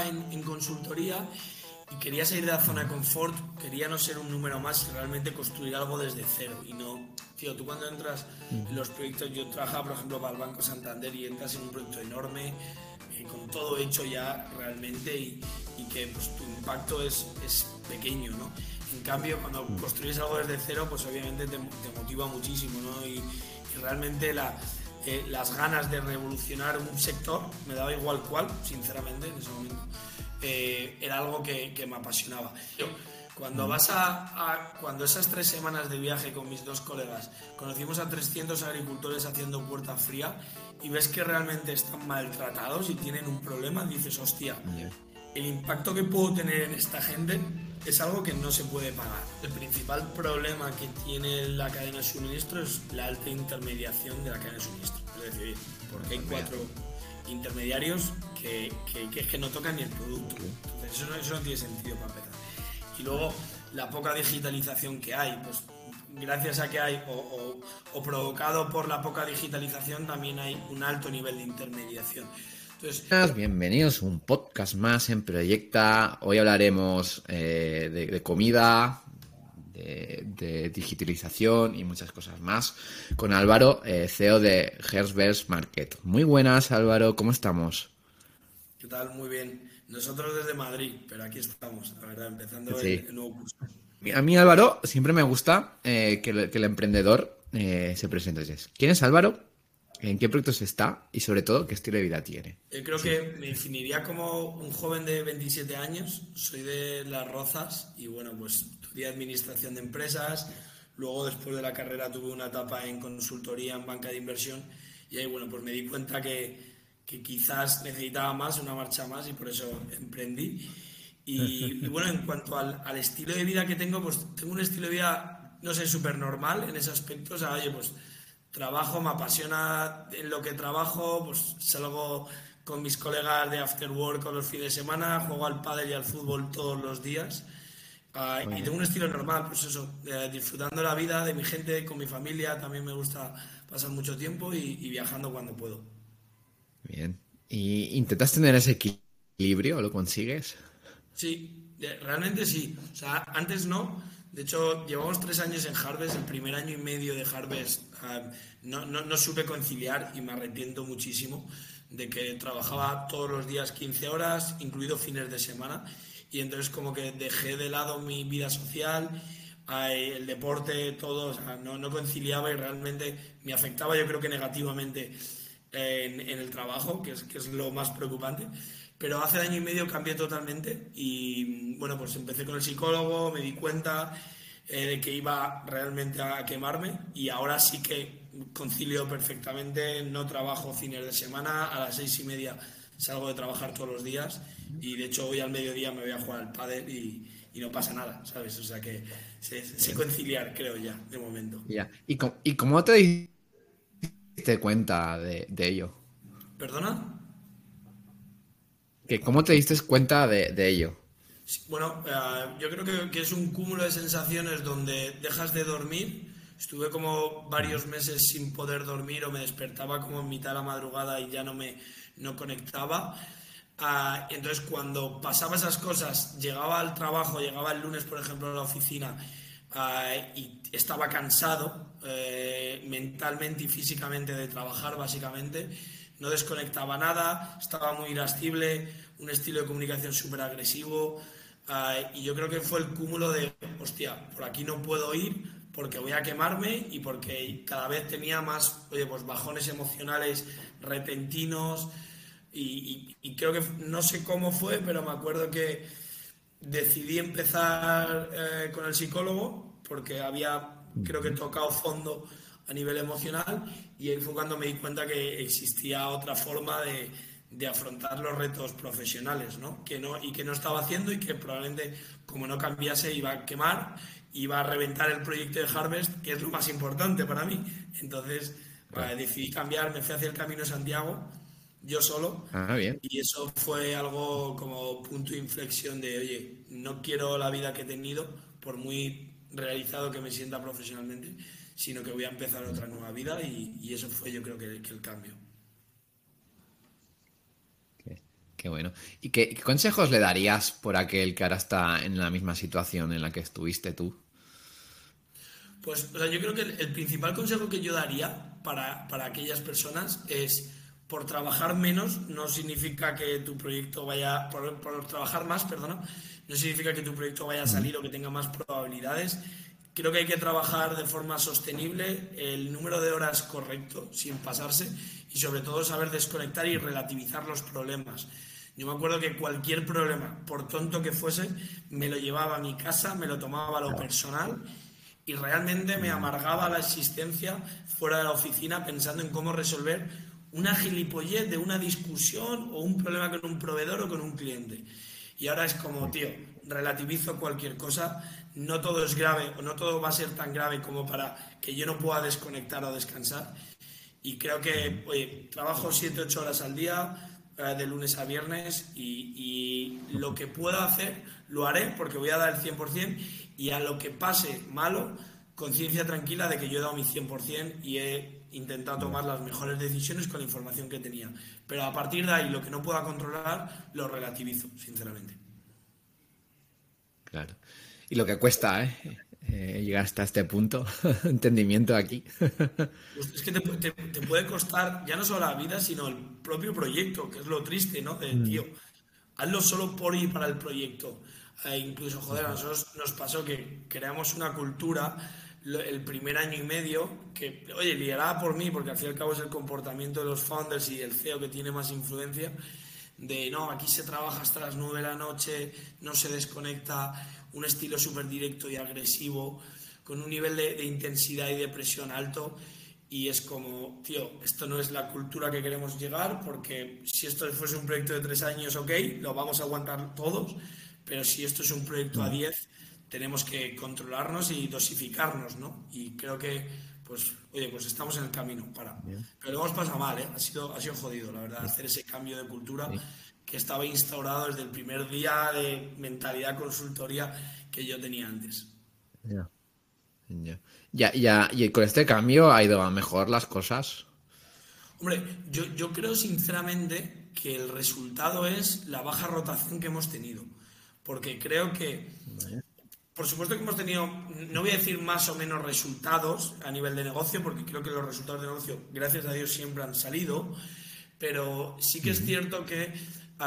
en, en consultoría y quería salir de la zona de confort, quería no ser un número más realmente construir algo desde cero. Y no, tío, tú cuando entras en los proyectos, yo trabajaba por ejemplo para el Banco Santander y entras en un proyecto enorme, eh, con todo hecho ya realmente y, y que pues, tu impacto es, es, pequeño, ¿no? En cambio, cuando construyes algo desde cero, pues obviamente te, te motiva muchísimo, ¿no? Y, y realmente la, eh, las ganas de revolucionar un sector, me daba igual cuál, sinceramente, en ese momento eh, era algo que, que, me apasionaba. Yo, cuando vas a, a, cuando esas tres semanas de viaje con mis dos colegas conocimos a 300 agricultores haciendo puerta fría y ves que realmente están maltratados y tienen un problema, dices, hostia, el impacto que puedo tener en esta gente es algo que no se puede pagar. El principal problema que tiene la cadena de suministro es la alta intermediación de la cadena de suministro. Es decir, porque hay cuatro intermediarios que, que, que, que no tocan ni el producto. Entonces eso no, eso no tiene sentido para empezar. Y luego la poca digitalización que hay, pues gracias a que hay, o, o, o, provocado por la poca digitalización, también hay un alto nivel de intermediación. Entonces, Bienvenidos a un podcast más en Proyecta. Hoy hablaremos eh, de, de, comida, de, de, digitalización y muchas cosas más con Álvaro, eh, CEO de Hersbergs Market. Muy buenas, Álvaro, ¿cómo estamos? ¿Qué tal? Muy bien. Nosotros desde Madrid, pero aquí estamos, la verdad, empezando sí. el, el, nuevo curso. A mí, Álvaro, siempre me gusta eh, que, el, que, el, emprendedor se presente. ¿Quién es Álvaro? ¿En qué proyectos está? Y sobre todo, ¿qué estilo de vida tiene? Yo creo sí. que me definiría como un joven de 27 años. Soy de Las Rozas y bueno, pues estudié administración de empresas. Luego, después de la carrera, tuve una etapa en consultoría en banca de inversión. Y ahí, bueno, pues me di cuenta que, que quizás necesitaba más, una marcha más, y por eso emprendí. Y, y bueno, en cuanto al, al, estilo de vida que tengo, pues tengo un estilo de vida, no sé, súper normal en ese aspecto. O sea, oye, pues trabajo, me apasiona en lo que trabajo, pues salgo con mis colegas de after work los fines de semana, juego al pádel y al fútbol todos los días. Uh, y tengo un estilo normal, pues eso, eh, disfrutando la vida de mi gente, con mi familia, también me gusta pasar mucho tiempo y, y viajando cuando puedo. Bien. ¿Y intentas tener ese equilibrio? ¿Lo consigues? Sí, realmente sí. O sea, antes no, de hecho, llevamos tres años en Harvest, el primer año y medio de Harvest no, no, no, supe conciliar y me arrepiento muchísimo de que trabajaba todos los días 15 horas, incluido fines de semana, y entonces como que dejé de lado mi vida social, el deporte, todo, o sea, no, no, conciliaba y realmente me afectaba yo creo que negativamente en, en el trabajo, que es, que es lo más preocupante. Pero hace año y medio cambié totalmente y bueno, pues empecé con el psicólogo, me di cuenta eh, de que iba realmente a quemarme y ahora sí que concilio perfectamente, no trabajo fines de semana, a las seis y media salgo de trabajar todos los días y de hecho hoy al mediodía me voy a jugar al pádel y, y no pasa nada, ¿sabes? O sea que sé, sé conciliar, creo ya, de momento. Ya. ¿Y, cómo, ¿Y cómo te diste cuenta de, de ello? ¿Perdona? que ¿Cómo te diste cuenta de, de ello? Bueno, uh, yo creo que, es un cúmulo de sensaciones donde dejas de dormir. Estuve como varios meses sin poder dormir o me despertaba como en mitad de la madrugada y ya no me no conectaba. Uh, entonces, cuando pasaba esas cosas, llegaba al trabajo, llegaba el lunes, por ejemplo, a la oficina uh, y estaba cansado eh, mentalmente y físicamente de trabajar, básicamente no desconectaba nada, estaba muy irascible, un estilo de comunicación súper agresivo. Uh, y yo creo que fue el cúmulo de, hostia, por aquí no puedo ir porque voy a quemarme y porque cada vez tenía más, oye, pues bajones emocionales repentinos. Y, y, y creo que no sé cómo fue, pero me acuerdo que decidí empezar eh, con el psicólogo porque había, creo que tocado fondo a nivel emocional y ahí fue cuando me di cuenta que existía otra forma de, de afrontar los retos profesionales, ¿no? Que no y que no estaba haciendo y que probablemente como no cambiase iba a quemar, iba a reventar el proyecto de Harvest, que es lo más importante para mí. Entonces, bueno. decidí cambiar, me fui hacia el Camino de Santiago yo solo. Ah, bien. Y eso fue algo como punto de inflexión de, oye, no quiero la vida que he tenido, por muy realizado que me sienta profesionalmente, sino que voy a empezar otra nueva vida y, y eso fue yo creo que, que el cambio. Qué, bueno. ¿Y qué, consejos le darías por aquel que ahora está en la misma situación en la que estuviste tú? Pues yo creo que el, principal consejo que yo daría para, aquellas personas es por trabajar menos no significa que tu proyecto vaya, por, por, trabajar más, perdona, no significa que tu proyecto vaya a salir o que tenga más probabilidades. Creo que hay que trabajar de forma sostenible, el número de horas correcto, sin pasarse, y sobre todo saber desconectar y relativizar los problemas. Yo me acuerdo que cualquier problema, por tonto que fuese, me lo llevaba a mi casa, me lo tomaba a lo personal y realmente me amargaba la existencia fuera de la oficina pensando en cómo resolver una gilipollez de una discusión o un problema con un proveedor o con un cliente. Y ahora es como, tío, relativizo cualquier cosa, no todo es grave o no todo va a ser tan grave como para que yo no pueda desconectar o descansar. Y creo que, oye, trabajo 7-8 horas al día, de lunes a viernes, y, lo que pueda hacer lo haré porque voy a dar el 100% y a lo que pase malo, conciencia tranquila de que yo he dado mi 100% y he intentado tomar las mejores decisiones con la información que tenía. Pero a partir de ahí, lo que no pueda controlar, lo relativizo, sinceramente. Claro. Y lo que cuesta, ¿eh? Eh llegar hasta este punto, entendimiento aquí. Pues es que te, puede costar ya no solo la vida, sino el propio proyecto, que es lo triste, ¿no? De, mm. tío, hazlo solo por y para el proyecto. Eh, incluso, joder, a nosotros nos pasó que creamos una cultura el primer año y medio, que, oye, liderada por mí, porque al fin y al cabo es el comportamiento de los founders y el CEO que tiene más influencia, de no, aquí se trabaja hasta las 9 de la noche, no se desconecta, un estilo súper directo y agresivo, con un nivel de, intensidad y de presión alto. Y es como, tío, esto no es la cultura que queremos llegar, porque si esto fuese un proyecto de tres años, ok, lo vamos a aguantar todos, pero si esto es un proyecto a 10, tenemos que controlarnos y dosificarnos, ¿no? Y creo que, pues, oye, pues estamos en el camino para... Pero lo hemos pasado mal, ¿eh? Ha sido, ha sido jodido, la verdad, hacer ese cambio de cultura que estaba instaurado desde el primer día de mentalidad consultoría que yo tenía antes. Ya. Ya, ya, y con este cambio ha ido a mejor las cosas. Hombre, yo, yo creo sinceramente que el resultado es la baja rotación que hemos tenido. Porque creo que, por supuesto que hemos tenido, no voy a decir más o menos resultados a nivel de negocio, porque creo que los resultados de negocio, gracias a Dios, siempre han salido. Pero sí que es cierto que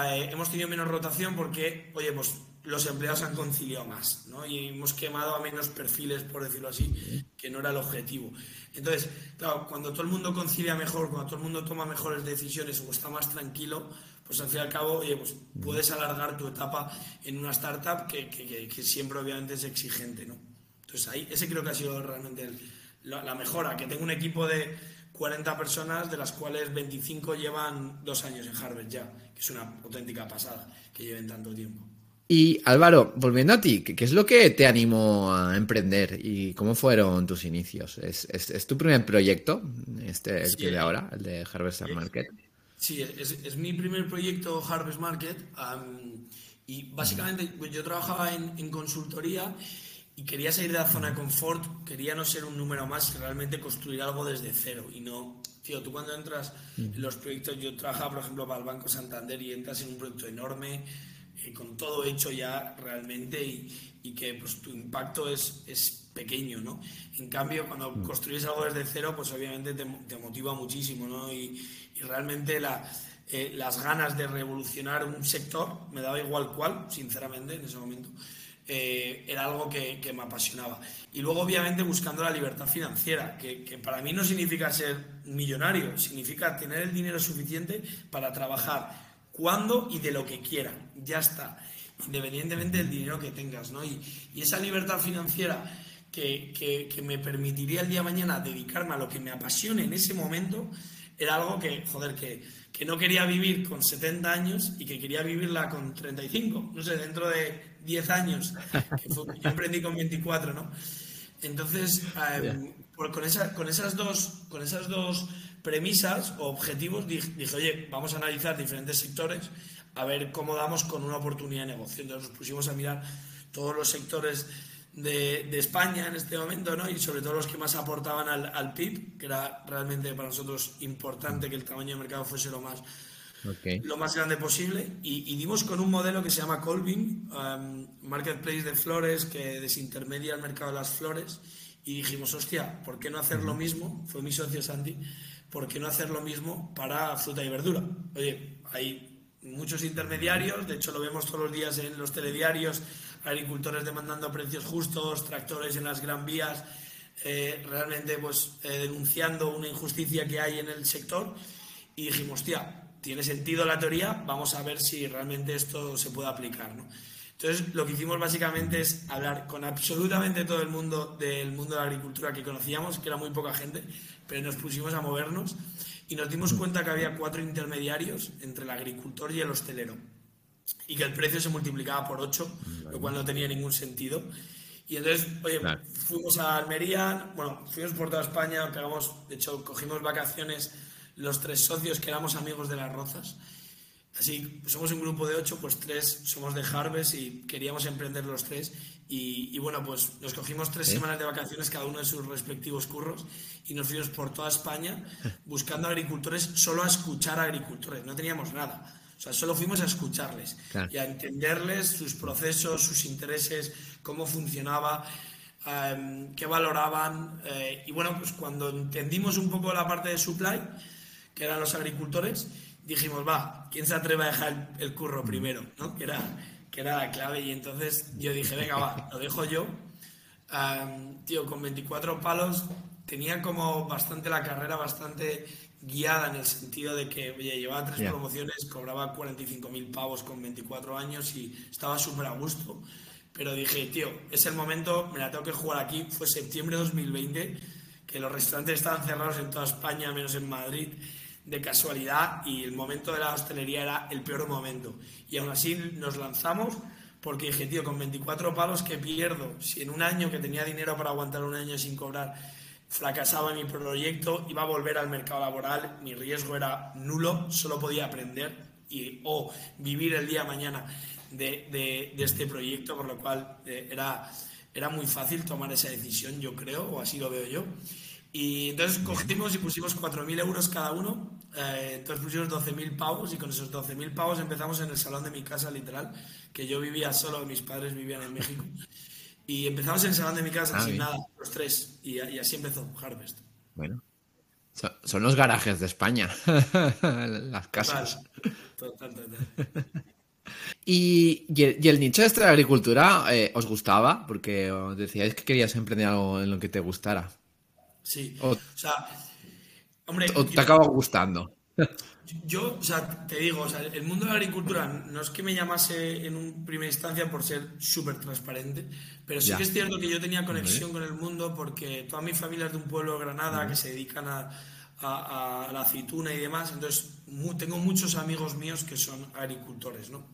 eh, hemos tenido menos rotación porque, oye, pues los empleados han conciliado más, ¿no? Y hemos quemado a menos perfiles, por decirlo así, que no era el objetivo. Entonces, claro, cuando todo el mundo concilia mejor, cuando todo el mundo toma mejores decisiones o está más tranquilo, pues al fin y al cabo, oye, pues puedes alargar tu etapa en una startup que, que, siempre obviamente es exigente, ¿no? Entonces ahí, ese creo que ha sido realmente la mejora, que tengo un equipo de 40 personas, de las cuales 25 llevan dos años en Harvard ya, que es una auténtica pasada que lleven tanto tiempo. Y Álvaro, volviendo a ti, ¿qué es lo que te animó a emprender y cómo fueron tus inicios? ¿Es, tu primer proyecto, este, el que de ahora, el de Harvest Market? Sí, es, mi primer proyecto Harvest Market y básicamente pues, yo trabajaba en, en consultoría y quería salir de la zona de confort, quería no ser un número más realmente construir algo desde cero y no, tío, tú cuando entras en los proyectos, yo trabajaba por ejemplo para el Banco Santander y entras en un proyecto enorme, eh, con todo hecho ya realmente y, y que pues tu impacto es, es, pequeño, ¿no? En cambio, cuando mm. construyes algo desde cero, pues obviamente te, te motiva muchísimo, ¿no? Y, y realmente la, eh, las ganas de revolucionar un sector, me daba igual cuál, sinceramente, en ese momento. Eh, era algo que, me apasionaba. Y luego, obviamente, buscando la libertad financiera, que, para mí no significa ser millonario, significa tener el dinero suficiente para trabajar cuando y de lo que quiera. Ya está, independientemente del dinero que tengas. ¿no? Y, esa libertad financiera que, que, me permitiría el día de mañana dedicarme a lo que me apasione en ese momento, era algo que, joder, que, que no quería vivir con 70 años y que quería vivirla con 35. No sé, dentro de 10 años, que yo emprendí con 24, ¿no? Entonces, em, con, esa, con, esas dos, con esas dos premisas o objetivos dije, oye, vamos a analizar diferentes sectores a ver cómo damos con una oportunidad de negocio. Entonces nos pusimos a mirar todos los sectores de, de, España en este momento, ¿no? Y sobre todo los que más aportaban al, al, PIB, que era realmente para nosotros importante que el tamaño de mercado fuese lo más, lo más grande posible y, dimos con un modelo que se llama Colvin, um, Marketplace de Flores, que desintermedia el mercado de las flores y dijimos, hostia, ¿por qué no hacer lo mismo? Fue mi socio Santi, ¿por qué no hacer lo mismo para fruta y verdura? Oye, hay muchos intermediarios, de hecho lo vemos todos los días en los telediarios, agricultores demandando precios justos, tractores en las gran vías, eh, realmente pues eh, denunciando una injusticia que hay en el sector y dijimos, hostia, tiene sentido la teoría, vamos a ver si realmente esto se puede aplicar. ¿no? Entonces, lo que hicimos básicamente es hablar con absolutamente todo el mundo del mundo de la agricultura que conocíamos, que era muy poca gente, pero nos pusimos a movernos y nos dimos cuenta que había cuatro intermediarios entre el agricultor y el hostelero y que el precio se multiplicaba por ocho, lo cual no tenía ningún sentido. Y entonces, oye, fuimos a Almería, bueno, fuimos por toda España, pegamos, de hecho, cogimos vacaciones los tres socios que éramos amigos de las Rozas. Así, somos un grupo de ocho, pues tres somos de Harvest y queríamos emprender los tres. Y, bueno, pues nos cogimos tres semanas de vacaciones, cada uno de sus respectivos curros, y nos fuimos por toda España buscando agricultores, solo a escuchar a agricultores, no teníamos nada. O sea, solo fuimos a escucharles y a entenderles sus procesos, sus intereses, cómo funcionaba, em, qué valoraban. Eh, y bueno, pues cuando entendimos un poco la parte de supply, que eran los agricultores, dijimos, va, ¿quién se atreve a dejar el, curro mm. primero? ¿no? Que, era, que era la clave. Y entonces yo dije, venga, va, lo dejo yo. tío, con 24 palos tenía como bastante la carrera, bastante guiada en el sentido de que oye, llevaba tres promociones, cobraba 45.000 pavos con 24 años y estaba súper a gusto. Pero dije, tío, es el momento, me la tengo que jugar aquí. Fue septiembre de 2020, que los restaurantes estaban cerrados en toda España, menos en Madrid de casualidad y el momento de la hostelería era el peor momento. Y aún así nos lanzamos porque dije, tío, con 24 palos que pierdo, si en un año que tenía dinero para aguantar un año sin cobrar, fracasaba mi proyecto, iba a volver al mercado laboral, mi riesgo era nulo, solo podía aprender y, o vivir el día mañana de, de, este proyecto, por lo cual eh, era, era muy fácil tomar esa decisión, yo creo, o así lo veo yo. Y entonces cogimos y pusimos 4.000 euros cada uno. Eh, entonces pusimos 12.000 pavos y con esos 12.000 pavos empezamos en el salón de mi casa, literal, que yo vivía solo, mis padres vivían en México. Y empezamos en el salón de mi casa ah, sin nada, los tres. Y, así empezó Harvest. Bueno. Son los garajes de España, las casas. Total, total, ¿Y, y, el, nicho de la agricultura eh, os gustaba? Porque os decíais que querías emprender algo en lo que te gustara. Sí. O, sea, hombre. O te acaba gustando. Yo, o sea, te digo, o sea, el mundo de la agricultura no es que me llamase en un primera instancia por ser súper transparente, pero sí que es cierto que yo tenía conexión con el mundo porque toda mi familia es de un pueblo de Granada que se dedican a, a, la aceituna y demás, entonces tengo muchos amigos míos que son agricultores, ¿no?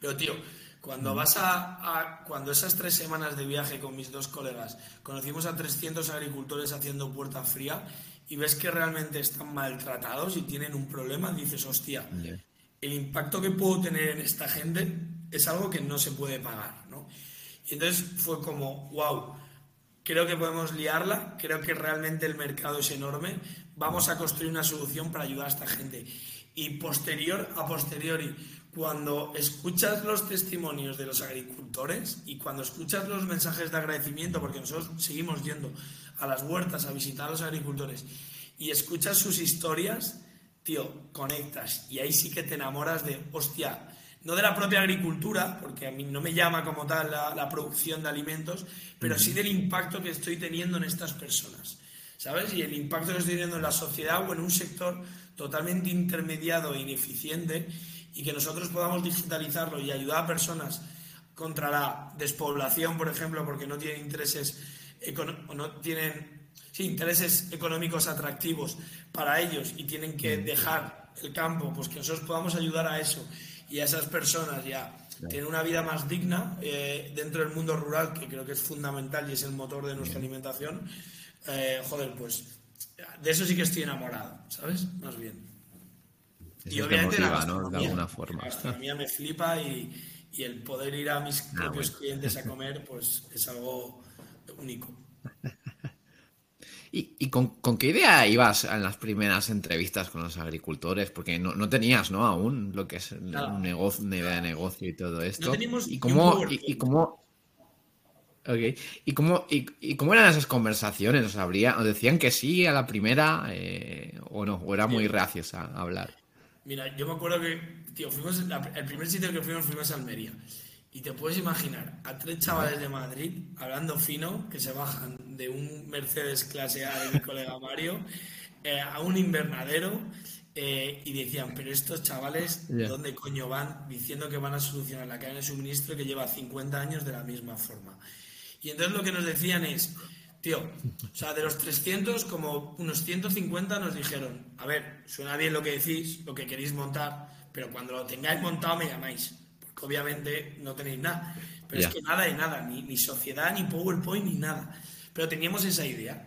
Pero, tío, cuando vas a, cuando esas tres semanas de viaje con mis dos colegas conocimos a 300 agricultores haciendo puerta fría y ves que realmente están maltratados y tienen un problema, dices, hostia, el impacto que puedo tener en esta gente es algo que no se puede pagar, ¿no? Y entonces fue como, wow, creo que podemos liarla, creo que realmente el mercado es enorme, vamos a construir una solución para ayudar a esta gente. Y posterior a posteriori, cuando escuchas los testimonios de los agricultores y cuando escuchas los mensajes de agradecimiento, porque nosotros seguimos yendo a las huertas a visitar a los agricultores y escuchas sus historias, tío, conectas y ahí sí que te enamoras de, hostia, no de la propia agricultura, porque a mí no me llama como tal la, producción de alimentos, pero sí del impacto que estoy teniendo en estas personas, ¿sabes? Y el impacto que estoy teniendo en la sociedad o en un sector totalmente intermediado e ineficiente y que nosotros podamos digitalizarlo y ayudar a personas contra la despoblación, por ejemplo, porque no tienen intereses no tienen intereses económicos atractivos para ellos y tienen que mm. dejar el campo, pues que nosotros podamos ayudar a eso y a esas personas ya tener una vida más digna eh, dentro del mundo rural, que creo que es fundamental y es el motor de nuestra alimentación, eh, joder, pues de eso sí que estoy enamorado, ¿sabes? Más bien y obviamente la ¿no? De alguna forma. La gastronomía me flipa y, y, el poder ir a mis ah, propios clientes a comer, pues es algo único. ¿Y, con, qué idea ibas en las primeras entrevistas con los agricultores? Porque no, tenías, ¿no? Aún lo que es un negocio, una idea de negocio y todo esto. ¿Y cómo, y, cómo, ¿Y cómo, y, cómo eran esas conversaciones? ¿Os, habría, ¿Os decían que sí a la primera eh, o no? ¿O era muy reacios a, hablar? Mira, yo me acuerdo que, tío, fuimos, el primer sitio que fuimos fuimos a Almería. Y te puedes imaginar a tres chavales de Madrid hablando fino que se bajan de un Mercedes clase A de mi colega Mario eh, a un invernadero eh, y decían, pero estos chavales, ¿dónde coño van diciendo que van a solucionar la cadena de suministro que lleva 50 años de la misma forma? Y entonces lo que nos decían es, tío, o sea, de los 300, como unos 150 nos dijeron, a ver, suena bien lo que decís, lo que queréis montar, pero cuando lo tengáis montado me llamáis obviamente no tenéis nada. Pero es que nada de nada, ni, ni, sociedad, ni PowerPoint, ni nada. Pero teníamos esa idea.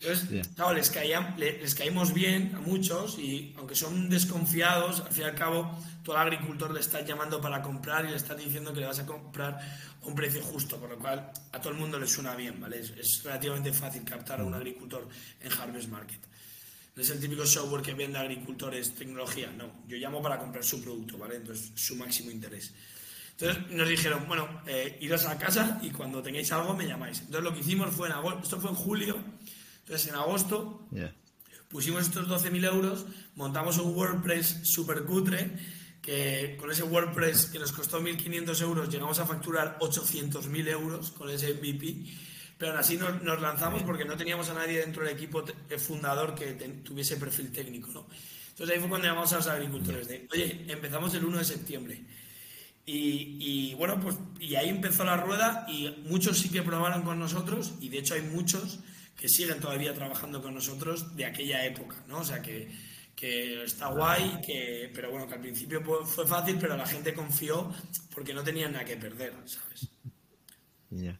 Entonces, claro, les, les, caímos bien a muchos y aunque son desconfiados, al fin y al cabo, todo el agricultor le está llamando para comprar y le está diciendo que le vas a comprar a un precio justo, por lo cual a todo el mundo le suena bien, ¿vale? Es, es relativamente fácil captar a un mm. agricultor en Harvest Market. No es el típico software que vende a agricultores tecnología, no. Yo llamo para comprar su producto, ¿vale? Entonces, su máximo interés. Entonces nos dijeron, bueno, eh, iros a casa y cuando tengáis algo me llamáis. Entonces lo que hicimos fue en agosto, esto fue en julio, entonces en agosto pusimos estos 12.000 euros, montamos un WordPress super cutre, que con ese WordPress que nos costó 1.500 euros llegamos a facturar 800.000 euros con ese MVP pero aún así nos, lanzamos porque no teníamos a nadie dentro del equipo fundador que tuviese perfil técnico, ¿no? Entonces ahí fue cuando llamamos a los agricultores de, oye, empezamos el 1 de septiembre. Y, bueno, pues y ahí empezó la rueda y muchos sí que probaron con nosotros y de hecho hay muchos que siguen todavía trabajando con nosotros de aquella época, ¿no? O sea que, que está guay, que, pero bueno, que al principio fue fácil, pero la gente confió porque no tenían nada que perder, ¿sabes? Ya.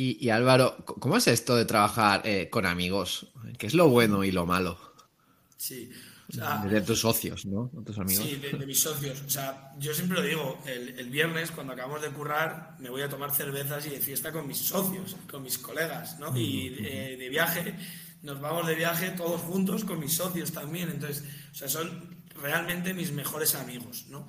Y, Álvaro, ¿cómo es esto de trabajar eh, con amigos? ¿Qué es lo bueno y lo malo? Sí. de tus socios, ¿no? tus amigos. Sí, de, mis socios. O sea, yo siempre lo digo, el, viernes cuando acabamos de currar me voy a tomar cervezas y de fiesta con mis socios, con mis colegas, ¿no? Y de, de viaje, nos vamos de viaje todos juntos con mis socios también. Entonces, o sea, son realmente mis mejores amigos, ¿no?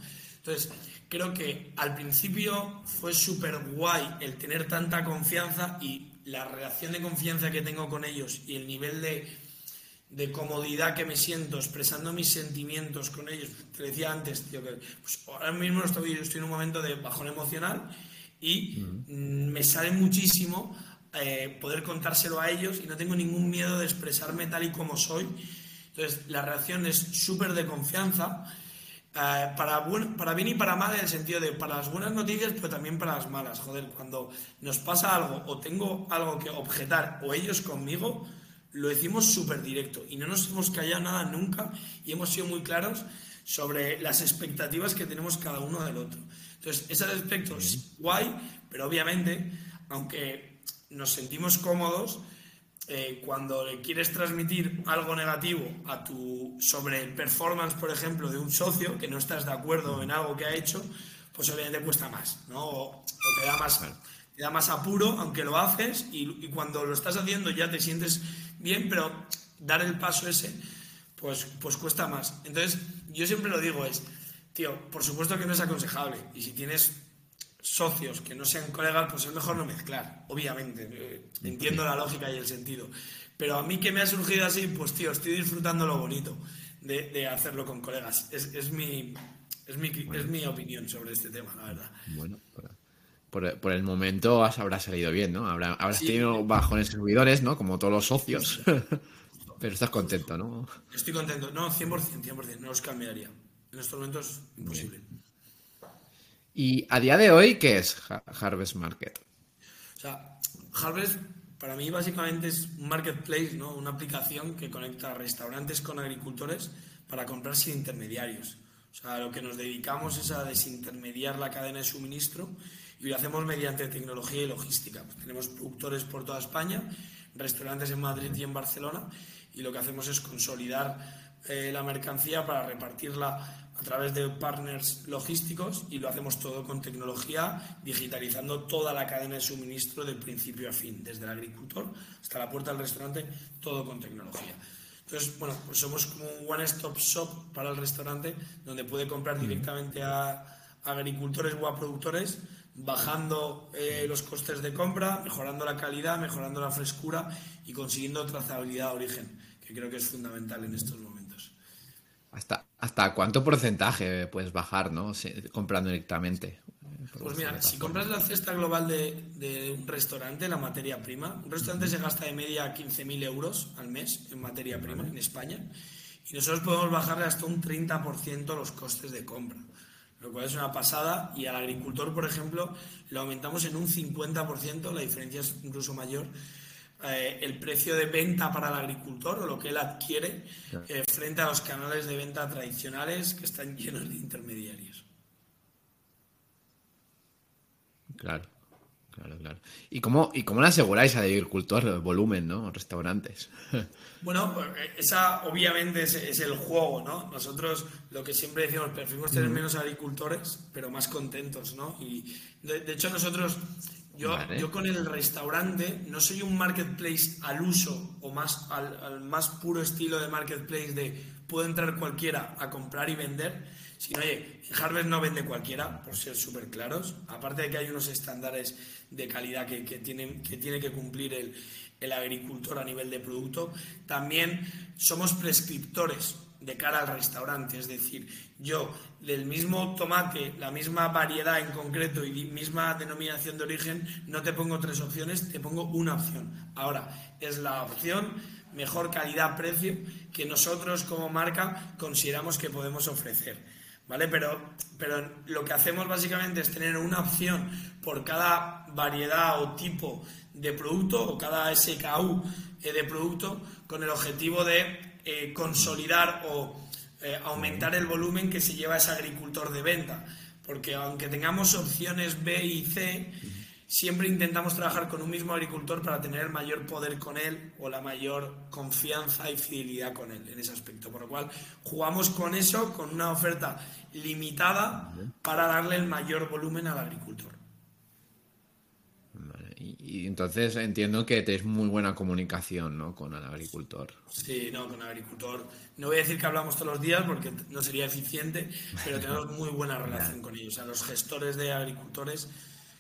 Entonces, creo que al principio fue súper guay el tener tanta confianza y la relación de confianza que tengo con ellos y el nivel de, comodidad que me siento expresando mis sentimientos con ellos. Te decía antes, tío, que pues ahora mismo estoy, estoy en un momento de bajón emocional y me sale muchísimo eh, poder contárselo a ellos y no tengo ningún miedo de expresarme tal y como soy. Entonces, la relación es súper de confianza eh, para, para bien y para mal en el sentido de para las buenas noticias, pero también para las malas. Joder, cuando nos pasa algo o tengo algo que objetar o ellos conmigo, lo decimos súper directo y no nos hemos callado nada nunca y hemos sido muy claros sobre las expectativas que tenemos cada uno del otro. Entonces, ese aspecto es guay, pero obviamente, aunque nos sentimos cómodos, eh, cuando le quieres transmitir algo negativo a tu, sobre el performance, por ejemplo, de un socio, que no estás de acuerdo en algo que ha hecho, pues obviamente cuesta más, ¿no? O, te, da más, te da más apuro, aunque lo haces, y, cuando lo estás haciendo ya te sientes bien, pero dar el paso ese, pues, pues cuesta más. Entonces, yo siempre lo digo, es, tío, por supuesto que no es aconsejable, y si tienes socios que no sean colegas, pues es mejor no mezclar, obviamente. Eh, entiendo la lógica y el sentido. Pero a mí que me ha surgido así, pues tío, estoy disfrutando lo bonito de, hacerlo con colegas. Es, es mi, es, mi, es mi opinión sobre este tema, la verdad. Bueno, por, por el momento habrá salido bien, ¿no? Habrá, habrás tenido bajones servidores, ¿no? Como todos los socios. Pero estás contento, ¿no? Estoy contento. No, 100%, 100%. No los cambiaría. En estos momentos, imposible. Y a día de hoy, ¿qué es Harvest Market? O sea, Harvest para mí básicamente es un marketplace, ¿no? una aplicación que conecta restaurantes con agricultores para comprar sin intermediarios. O sea, lo que nos dedicamos es a desintermediar la cadena de suministro y lo hacemos mediante tecnología y logística. Pues tenemos productores por toda España, restaurantes en Madrid y en Barcelona y lo que hacemos es consolidar eh, la mercancía para repartirla a través de partners logísticos y lo hacemos todo con tecnología, digitalizando toda la cadena de suministro del principio a fin, desde el agricultor hasta la puerta del restaurante, todo con tecnología. Entonces, bueno, pues somos como un one-stop shop para el restaurante donde puede comprar directamente a, agricultores o a productores, bajando eh, los costes de compra, mejorando la calidad, mejorando la frescura y consiguiendo trazabilidad de origen, que creo que es fundamental en estos momentos. ¿Hasta, hasta cuánto porcentaje puedes bajar, ¿no? comprando directamente. Pues mira, si compras la cesta global de, un restaurante, la materia prima, un restaurante se gasta de media 15.000 euros al mes en materia prima en España y nosotros podemos bajarle hasta un 30% los costes de compra, lo cual es una pasada y al agricultor, por ejemplo, lo aumentamos en un 50%, la diferencia es incluso mayor eh, el precio de venta para el agricultor o lo que él adquiere eh, frente a los canales de venta tradicionales que están llenos de intermediarios. Claro, claro, claro. ¿Y cómo, y cómo le aseguráis al agricultor el volumen, ¿no? Restaurantes. Bueno, eh, esa obviamente es, el juego, ¿no? Nosotros lo que siempre decimos, preferimos tener menos agricultores, pero más contentos, ¿no? Y de hecho nosotros yo, yo con el restaurante no soy un marketplace al uso o más al, más puro estilo de marketplace de puede entrar cualquiera a comprar y vender, sino oye, en Harvest no vende cualquiera, por ser súper claros, aparte de que hay unos estándares de calidad que, que, tienen, que tiene que cumplir el, el agricultor a nivel de producto, también somos prescriptores de cara al restaurante. Es decir, yo del mismo tomate, la misma variedad en concreto y misma denominación de origen, no te pongo tres opciones, te pongo una opción. Ahora, es la opción mejor calidad-precio que nosotros como marca consideramos que podemos ofrecer. ¿Vale? Pero, pero lo que hacemos básicamente es tener una opción por cada variedad o tipo de producto o cada SKU eh, de producto con el objetivo de eh, consolidar o eh, aumentar el volumen que se lleva ese agricultor de venta. Porque aunque tengamos opciones B y C, siempre intentamos trabajar con un mismo agricultor para tener el mayor poder con él o la mayor confianza y fidelidad con él en ese aspecto. Por lo cual jugamos con eso, con una oferta limitada para darle el mayor volumen al agricultor. Y entonces entiendo que tenéis muy buena comunicación ¿no? con el agricultor. Sí, no, con el agricultor. No voy a decir que hablamos todos los días porque no sería eficiente, pero tenemos muy buena relación con ellos. O sea, los gestores de agricultores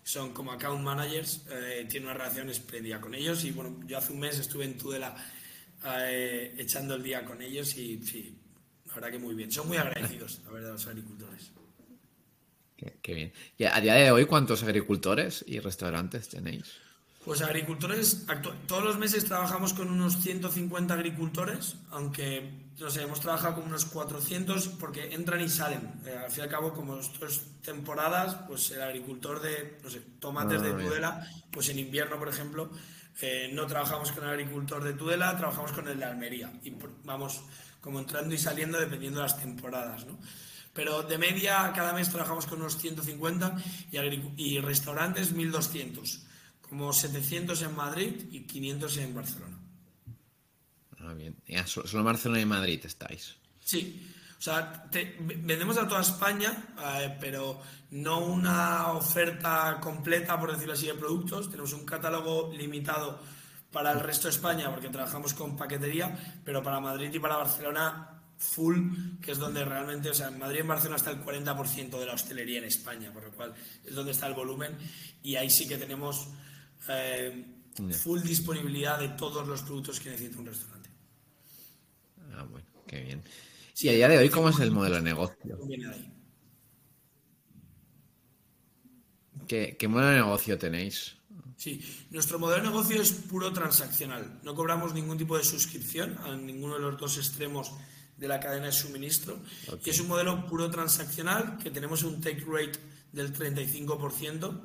son como account managers, eh, tienen una relación espléndida con ellos. Y bueno, yo hace un mes estuve en Tudela eh, echando el día con ellos y sí, la verdad que muy bien. Son muy agradecidos, la verdad, los agricultores. Qué bien. ¿Y a día de hoy cuántos agricultores y restaurantes tenéis? Pues agricultores, todos los meses trabajamos con unos 150 agricultores, aunque no sé, hemos trabajado con unos 400 porque entran y salen. Eh, al fin y al cabo, como estas temporadas, pues el agricultor de, no sé, tomates de ah, Tudela, pues en invierno, por ejemplo, eh, no trabajamos con el agricultor de Tudela, trabajamos con el de Almería. Y vamos como entrando y saliendo dependiendo de las temporadas, ¿no? Pero de media, cada mes trabajamos con unos 150 y, y restaurantes 1200 como 700 en Madrid y 500 en Barcelona. Ah, bien. solo Barcelona y Madrid estáis. Sí. O sea, vendemos a toda España, eh, pero no una oferta completa, por decirlo así, de productos. Tenemos un catálogo limitado para el resto de España porque trabajamos con paquetería, pero para Madrid y para Barcelona full, que es donde realmente, o sea, en Madrid y en Barcelona está el 40% de la hostelería en España, por lo cual es donde está el volumen y ahí sí que tenemos eh, full disponibilidad de todos los productos que necesita un restaurante. Ah, bueno, qué bien. Y a día de hoy, ¿cómo es el modelo de negocio? ¿Qué, ¿Qué modelo de negocio tenéis? Sí, nuestro modelo de negocio es puro transaccional. No cobramos ningún tipo de suscripción a ninguno de los dos extremos de la cadena de suministro. Que es un modelo puro transaccional, que tenemos un take rate del 35%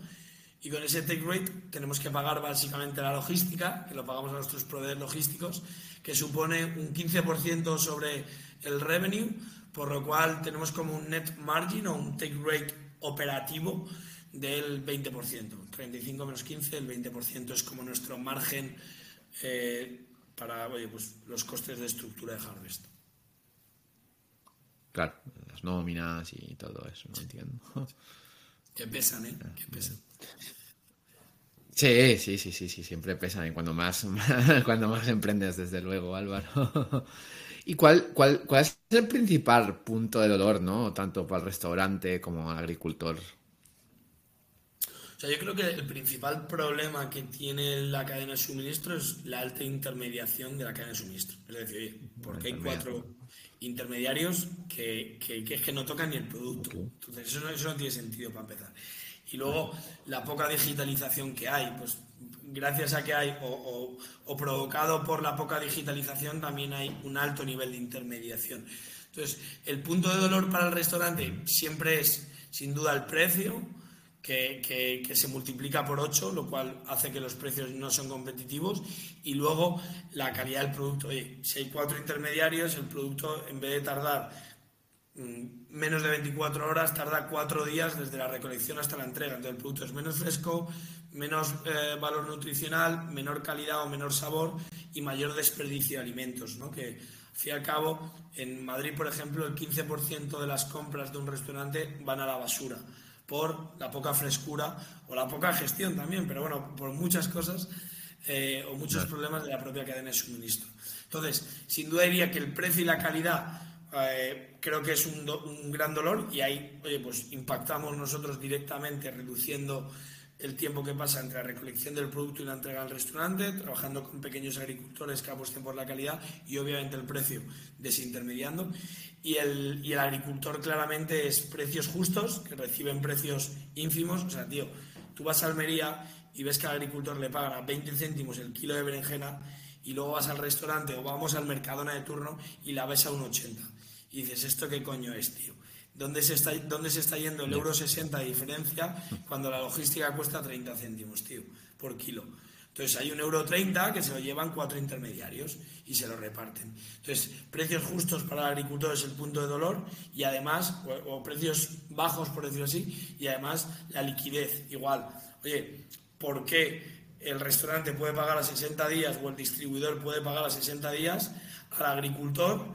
y con ese take rate tenemos que pagar básicamente la logística, que lo pagamos a nuestros proveedores logísticos, que supone un 15% sobre el revenue, por lo cual tenemos como un net margin o un take rate operativo del 20%. 35 menos 15, el 20% es como nuestro margen eh, para pues, los costes de estructura de Harvest. Claro, las nóminas y todo eso, no entiendo. Que pesan, ¿eh? Que pesan. Sí, sí, sí, sí, sí, siempre pesan. Y cuando más, cuando más emprendes, desde luego, Álvaro. ¿Y cuál, cuál, cuál es el principal punto de dolor, no? Tanto para el restaurante como al agricultor. O sea, yo creo que el principal problema que tiene la cadena de suministro es la alta intermediación de la cadena de suministro. Es decir, porque hay cuatro intermediarios que, que, que, es que no tocan ni el producto. Entonces, eso no, eso no tiene sentido para empezar. Y luego, la poca digitalización que hay, pues gracias a que hay, o, o, provocado por la poca digitalización, también hay un alto nivel de intermediación. Entonces, el punto de dolor para el restaurante siempre es, sin duda, el precio, que, se multiplica por 8, lo cual hace que los precios no son competitivos, y luego la calidad del producto. Si hay cuatro intermediarios, el producto, en vez de tardar mm, menos de 24 horas, tarda cuatro días desde la recolección hasta la entrega. Entonces, el producto es menos fresco, menos eh, valor nutricional, menor calidad o menor sabor y mayor desperdicio de alimentos, ¿no? Que, al fin y al cabo, en Madrid, por ejemplo, el 15% de las compras de un restaurante van a la basura por la poca frescura o la poca gestión también, pero bueno, por muchas cosas eh, o muchos problemas de la propia cadena de suministro. Entonces, sin duda diría que el precio y la calidad eh, creo que es un, un, gran dolor y ahí, oye, pues impactamos nosotros directamente reduciendo el tiempo que pasa entre la recolección del producto y la entrega al restaurante, trabajando con pequeños agricultores que apuesten por la calidad y obviamente el precio desintermediando. Y el, y el agricultor claramente es precios justos, que reciben precios ínfimos. O sea, tío, tú vas a Almería y ves que al agricultor le pagan a 20 céntimos el kilo de berenjena y luego vas al restaurante o vamos al Mercadona de turno y la ves a un 80. Y dices, ¿esto qué coño es, tío? ¿Dónde se está, dónde se está yendo el euro 60 de diferencia cuando la logística cuesta 30 céntimos, tío, por kilo? Entonces hay un euro 30 que se lo llevan cuatro intermediarios y se lo reparten. Entonces, precios justos para el agricultor es el punto de dolor y además, o, o precios bajos, por decirlo así, y además la liquidez. Igual, oye, ¿por qué el restaurante puede pagar a 60 días o el distribuidor puede pagar a 60 días al agricultor?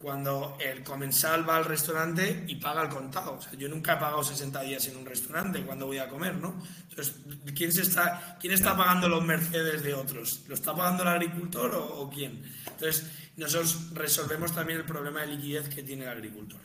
Cuando el comensal va al restaurante y paga el contado. O sea, yo nunca he pagado 60 días en un restaurante cuando voy a comer, ¿no? Entonces, ¿quién, se está, quién está pagando los Mercedes de otros? ¿Lo está pagando el agricultor o, o quién? Entonces, nosotros resolvemos también el problema de liquidez que tiene el agricultor.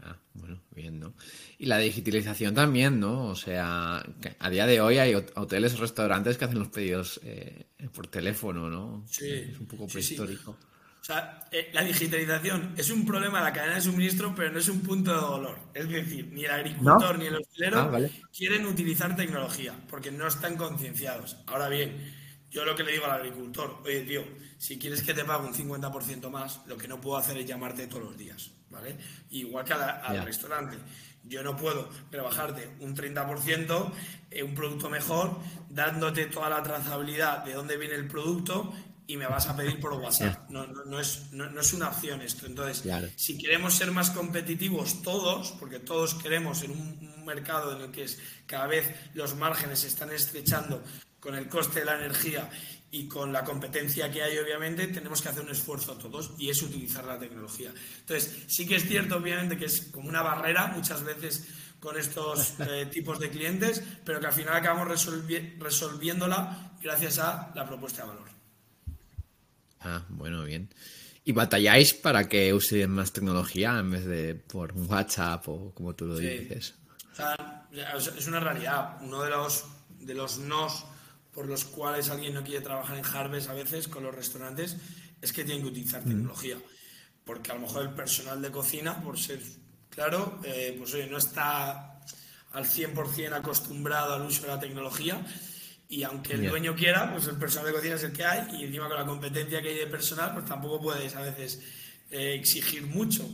Ah, bueno, bien, ¿no? Y la digitalización también, ¿no? O sea, a día de hoy hay hoteles o restaurantes que hacen los pedidos eh, por teléfono, ¿no? Sí. Es un poco prehistórico. Sí, sí. O sea, eh, la digitalización es un problema de la cadena de suministro, pero no es un punto de dolor. Es decir, ni el agricultor ¿No? ni el hostelero ah, vale. quieren utilizar tecnología porque no están concienciados. Ahora bien, yo lo que le digo al agricultor, oye, tío, si quieres que te pague un 50% más, lo que no puedo hacer es llamarte todos los días, ¿vale? Igual que al, al restaurante. Yo no puedo rebajarte un 30%, eh, un producto mejor, dándote toda la trazabilidad de dónde viene el producto y me vas a pedir por WhatsApp. No, no, no es, no, es una opción esto. Entonces, claro. si queremos ser más competitivos todos, porque todos queremos en un, un, mercado en el que es, cada vez los márgenes se están estrechando con el coste de la energía y con la competencia que hay, obviamente, tenemos que hacer un esfuerzo todos y es utilizar la tecnología. Entonces, sí que es cierto, obviamente, que es como una barrera muchas veces con estos eh, tipos de clientes, pero que al final acabamos resolvi resolviéndola gracias a la propuesta de valor. Ah, bueno, bien. ¿Y batalláis para que usen más tecnología en vez de por WhatsApp o como tú lo sí. dices? O sea, es una realidad. Uno de los, de los nos por los cuales alguien no quiere trabajar en Harvest a veces con los restaurantes es que tienen que utilizar mm. tecnología. Porque a lo mejor el personal de cocina, por ser claro, eh, pues oye, no está al 100% acostumbrado al uso de la tecnología y aunque el dueño quiera, pues el personal de cocina es el que hay y encima con la competencia que hay de personal, pues tampoco puedes a veces eh, exigir mucho,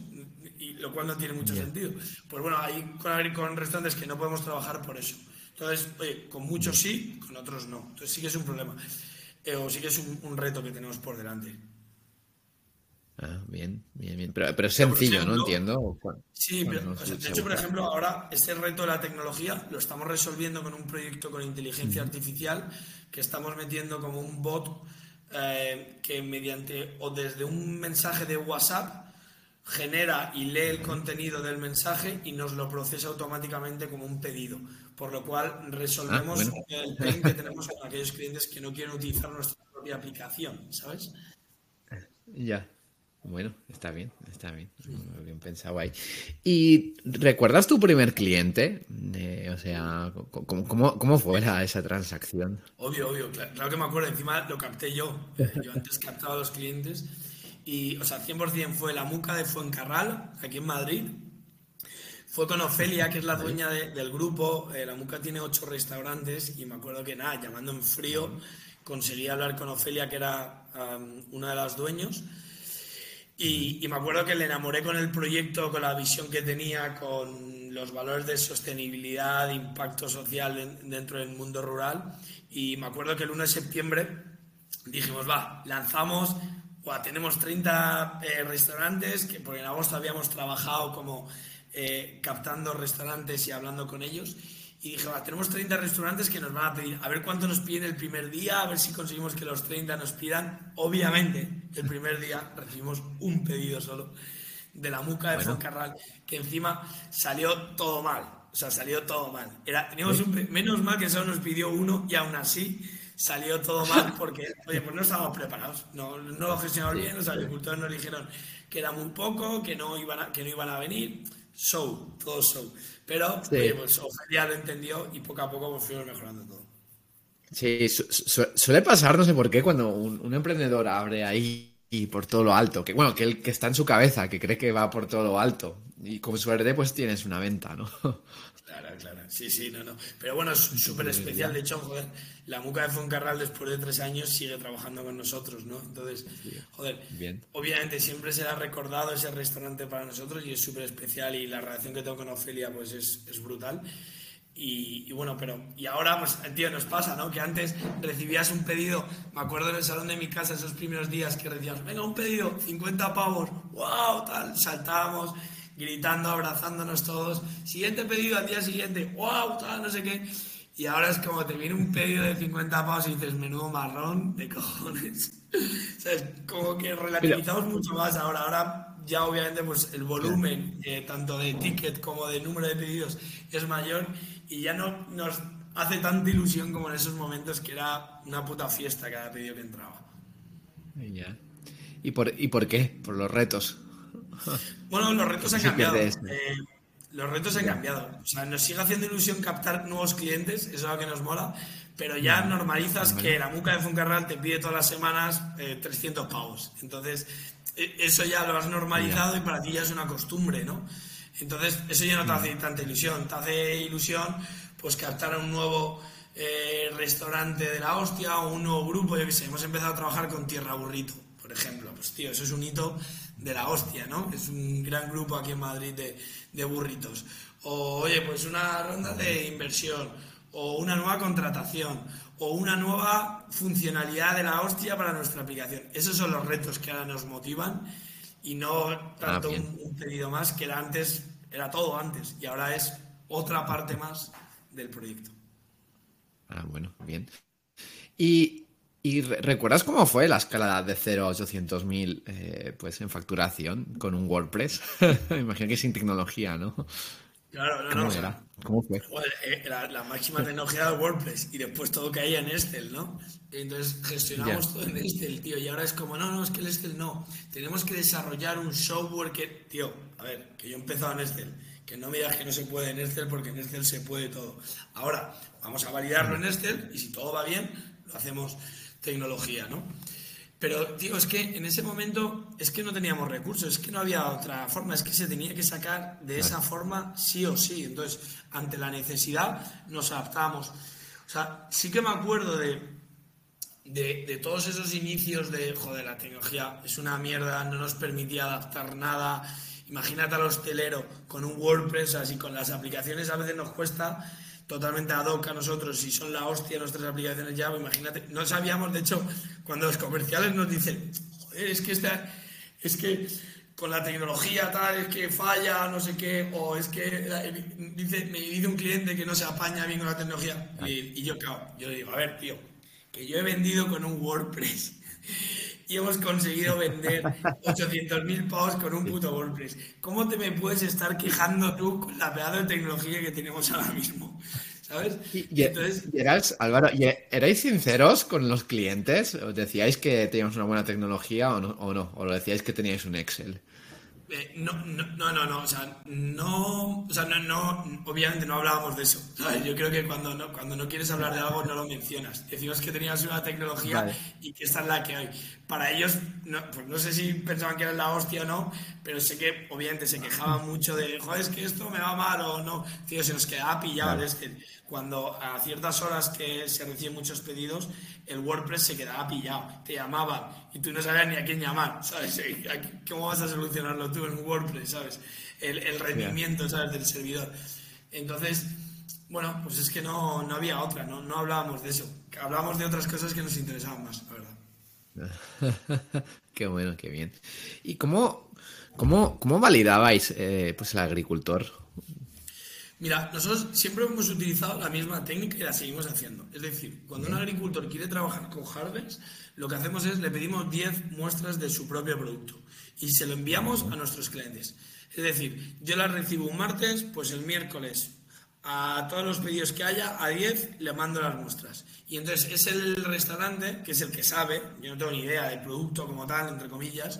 y lo cual no tiene mucho yeah. sentido. Pues bueno, hay con, con restaurantes que no podemos trabajar por eso. Entonces, oye, con muchos sí, con otros no. Entonces sí que es un problema, eh, o sí que es un, un reto que tenemos por delante. Ah, bien, bien, bien. Pero, pero es sencillo, ejemplo, ¿no? Entiendo. Sí, pero, o sea, de hecho, por ejemplo, ahora este reto de la tecnología lo estamos resolviendo con un proyecto con inteligencia artificial que estamos metiendo como un bot eh, que mediante o desde un mensaje de WhatsApp genera y lee el contenido del mensaje y nos lo procesa automáticamente como un pedido. Por lo cual resolvemos Ah, el pain que tenemos con aquellos clientes que no quieren utilizar nuestra propia aplicación, ¿sabes? Ya. Bueno, está bien, está bien. Bien pensado ahí. ¿Y recuerdas tu primer cliente? Eh, o sea, ¿cómo, cómo, cómo fue la- esa transacción? Obvio, obvio, claro, claro que me acuerdo, encima lo capté yo. Yo antes captaba a los clientes y, o sea, 100% fue la Muca de Fuencarral, aquí en Madrid. Fue con Ofelia, que es la dueña de- del grupo. Eh, la Muca tiene ocho restaurantes y me acuerdo que nada, llamando en frío, conseguí hablar con Ofelia, que era una de las dueños. Y, y me acuerdo que le enamoré con el proyecto, con la visión que tenía, con los valores de sostenibilidad, de impacto social en- dentro del mundo rural. Y me acuerdo que el 1 de septiembre dijimos, va, lanzamos, tenemos 30 eh, restaurantes, que porque en agosto habíamos trabajado como eh, captando restaurantes y hablando con ellos. Y dije, va, tenemos 30 restaurantes que nos van a pedir, a ver cuánto nos piden el primer día, a ver si conseguimos que los 30 nos pidan. Obviamente, el primer día recibimos un pedido solo de la muca de Bueno. Foncarral, que encima salió todo mal. O sea, salió todo mal. Era, teníamos un, menos mal que solo nos pidió uno y aún así salió todo mal porque, oye, pues no estábamos preparados. No, no lo gestionamos bien, los agricultores nos dijeron que era muy poco, que no iban a, que no iban a venir. Show, todo show. Pero, Sí. oye, pues Ofelia lo entendió y poco a poco fuimos mejorando todo. Sí, su- su- suele pasar, no sé por qué, cuando un, un emprendedor abre ahí y por todo lo alto, que bueno, que él que está en su cabeza, que cree que va por todo lo alto, y con suerte pues tienes una venta, ¿no? Claro, claro. Sí, sí, no, no. Pero bueno, es súper especial. De hecho, joder, la Muca de Foncarral después de tres años sigue trabajando con nosotros, ¿no? Entonces, joder, Bien. obviamente siempre será recordado ese restaurante para nosotros y es súper especial y la relación que tengo con Ofelia pues es, es brutal. Y, y bueno, pero y ahora pues tío nos pasa, ¿no? Que antes recibías un pedido, me acuerdo en el salón de mi casa esos primeros días que recibías, venga un pedido, 50 pavos, wow, tal, saltábamos gritando, abrazándonos todos, siguiente pedido al día siguiente, wow, tal, no sé qué. Y ahora es como te viene un pedido de 50 pavos y dices, menudo marrón de cojones. o sea, es como que relativizamos mucho más ahora. Ahora ya obviamente pues el volumen, eh, tanto de ticket como de número de pedidos, es mayor y ya no nos hace tanta ilusión como en esos momentos que era una puta fiesta cada pedido que entraba. Ya. ¿Y por, ¿Y por qué? Por los retos. Bueno, los retos han cambiado. pierdes. Eh, los retos han cambiado. O sea, nos sigue haciendo ilusión captar nuevos clientes, eso es lo que nos mola, pero ya normalizas que la muca de Funcarral te pide todas las semanas eh, 300 pavos. Entonces, e- eso ya lo has normalizado y para ti ya es una costumbre, ¿no? Entonces, eso ya no te hace tanta ilusión. Te hace ilusión, pues, captar a un nuevo eh, restaurante de la hostia o un nuevo grupo, yo qué sé. Hemos empezado a trabajar con Tierra Burrito, por ejemplo. Pues, tío, eso es un hito de la hostia, ¿no? Es un gran grupo aquí en Madrid de, de burritos. O, oye, pues una ronda de inversión, o una nueva contratación, o una nueva funcionalidad de la hostia para nuestra aplicación. Esos son los retos que ahora nos motivan y no tanto bien. un, un pedido más que era antes, era todo antes, y ahora es otra parte más del proyecto. Ah, bueno, bien. ¿Y, y re- recuerdas cómo fue la escalada de 0 a 800.000 eh, pues en facturación con un WordPress? Me imagino que sin tecnología, ¿no? Claro, no, ¿Cómo no. o sea, era? ¿Cómo fue? Joder, eh, la, la máxima tecnología del WordPress y después todo caía en Excel, ¿no? Entonces gestionamos todo en Excel, tío, y ahora es como, no, no, es que el Excel no. Tenemos que desarrollar un software que, tío, a ver, que yo he empezado en Excel, que no me digas que no se puede en Excel porque en Excel se puede todo. Ahora, vamos a validarlo en Excel y si todo va bien, lo hacemos tecnología, ¿no? Pero, tío, es que en ese momento es que no teníamos recursos, es que no había otra forma, es que se tenía que sacar de esa forma sí o sí. Entonces, ante la necesidad, nos adaptamos. O sea, sí que me acuerdo de, de, de todos esos inicios de, joder, la tecnología es una mierda, no nos permitía adaptar nada. Imagínate al hostelero con un WordPress, así con las aplicaciones a veces nos cuesta totalmente ad hoc a nosotros y son la hostia nuestras aplicaciones ya, pues imagínate, no sabíamos, de hecho, cuando los comerciales nos dicen, joder, es que esta, es que con la tecnología tal, es que falla, no sé qué, o es que dice, me dice un cliente que no se apaña bien con la tecnología, y, y yo, claro, yo le digo, a ver, tío, que yo he vendido con un WordPress y hemos conseguido vender 800.000 pavos con un puto WordPress. ¿Cómo te me puedes estar quejando tú con la pedazo de tecnología que tenemos ahora mismo? ¿Sabes? Y, Entonces... Álvaro, ¿erais sinceros con los clientes? ¿Os decíais que teníamos una buena tecnología o no? ¿O, no? ¿O lo decíais que teníais un Excel? Eh, no, no, no, no, o sea, no, o sea, no, no, obviamente no hablábamos de eso. Yo creo que cuando no, cuando no quieres hablar de algo no lo mencionas. Decimos que tenías una tecnología y que esta es la que hay. Para ellos, no, pues no sé si pensaban que era la hostia o no, pero sé que obviamente se quejaban mucho de, joder, es que esto me va mal o no. Tío, se nos quedaba pillado. Es que cuando a ciertas horas que se reciben muchos pedidos, el WordPress se quedaba pillado, te llamaban y tú no sabías ni a quién llamar, ¿sabes? ¿Cómo vas a solucionarlo tú en WordPress, ¿sabes? El, rendimiento, ¿sabes? Del servidor. Entonces, bueno, pues es que no, había otra, no, no hablábamos de eso. Hablábamos de otras cosas que nos interesaban más, la verdad. qué bueno, qué bien. ¿Y cómo, cómo, cómo validabais eh, pues el agricultor? Mira, nosotros siempre hemos utilizado la misma técnica y la seguimos haciendo. Es decir, cuando un agricultor quiere trabajar con Harvest, lo que hacemos es le pedimos 10 muestras de su propio producto y se lo enviamos a nuestros clientes. Es decir, yo las recibo un martes, pues el miércoles a todos los pedidos que haya, a 10 le mando las muestras. Y entonces es el restaurante, que es el que sabe, yo no tengo ni idea del producto como tal, entre comillas,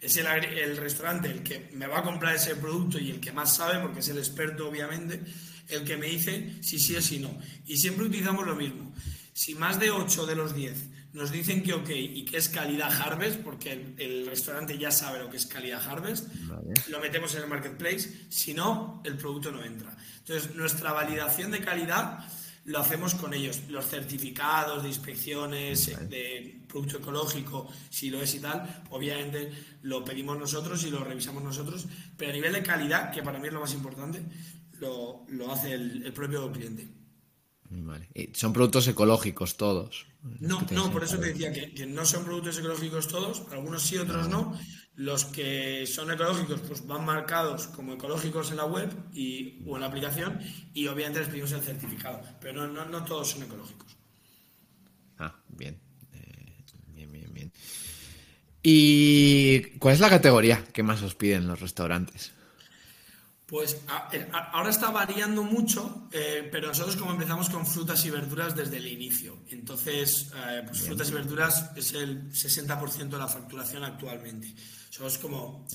es el, restaurante el que me va a comprar ese producto y el que más sabe, porque es el experto obviamente, el que me dice si sí o si no. Y siempre utilizamos lo mismo. Si más de 8 de los 10 nos dicen que ok y que es calidad Harvest, porque el, restaurante ya sabe lo que es calidad Harvest, lo metemos en el marketplace, si no, el producto no entra. Entonces, nuestra validación de calidad lo hacemos con ellos. Los certificados de inspecciones, de producto ecológico, si lo es y tal, obviamente lo pedimos nosotros y lo revisamos nosotros, pero a nivel de calidad, que para mí es lo más importante, lo, hace el, propio cliente. Vale. son productos ecológicos todos. No, no, por eso te decía que, que, no son productos ecológicos todos, algunos sí, otros no, los que son ecológicos pues van marcados como ecológicos en la web y, o en la aplicación y obviamente les pedimos el certificado, pero no, no, todos son ecológicos. Ah, bien. Eh, bien, bien, bien. ¿Y cuál es la categoría que más os piden los restaurantes? Pues eh, ahora está variando mucho, eh, pero nosotros como empezamos con frutas y verduras desde el inicio. Entonces, eh, pues frutas y verduras es el 60% de la facturación actualmente. Somos como,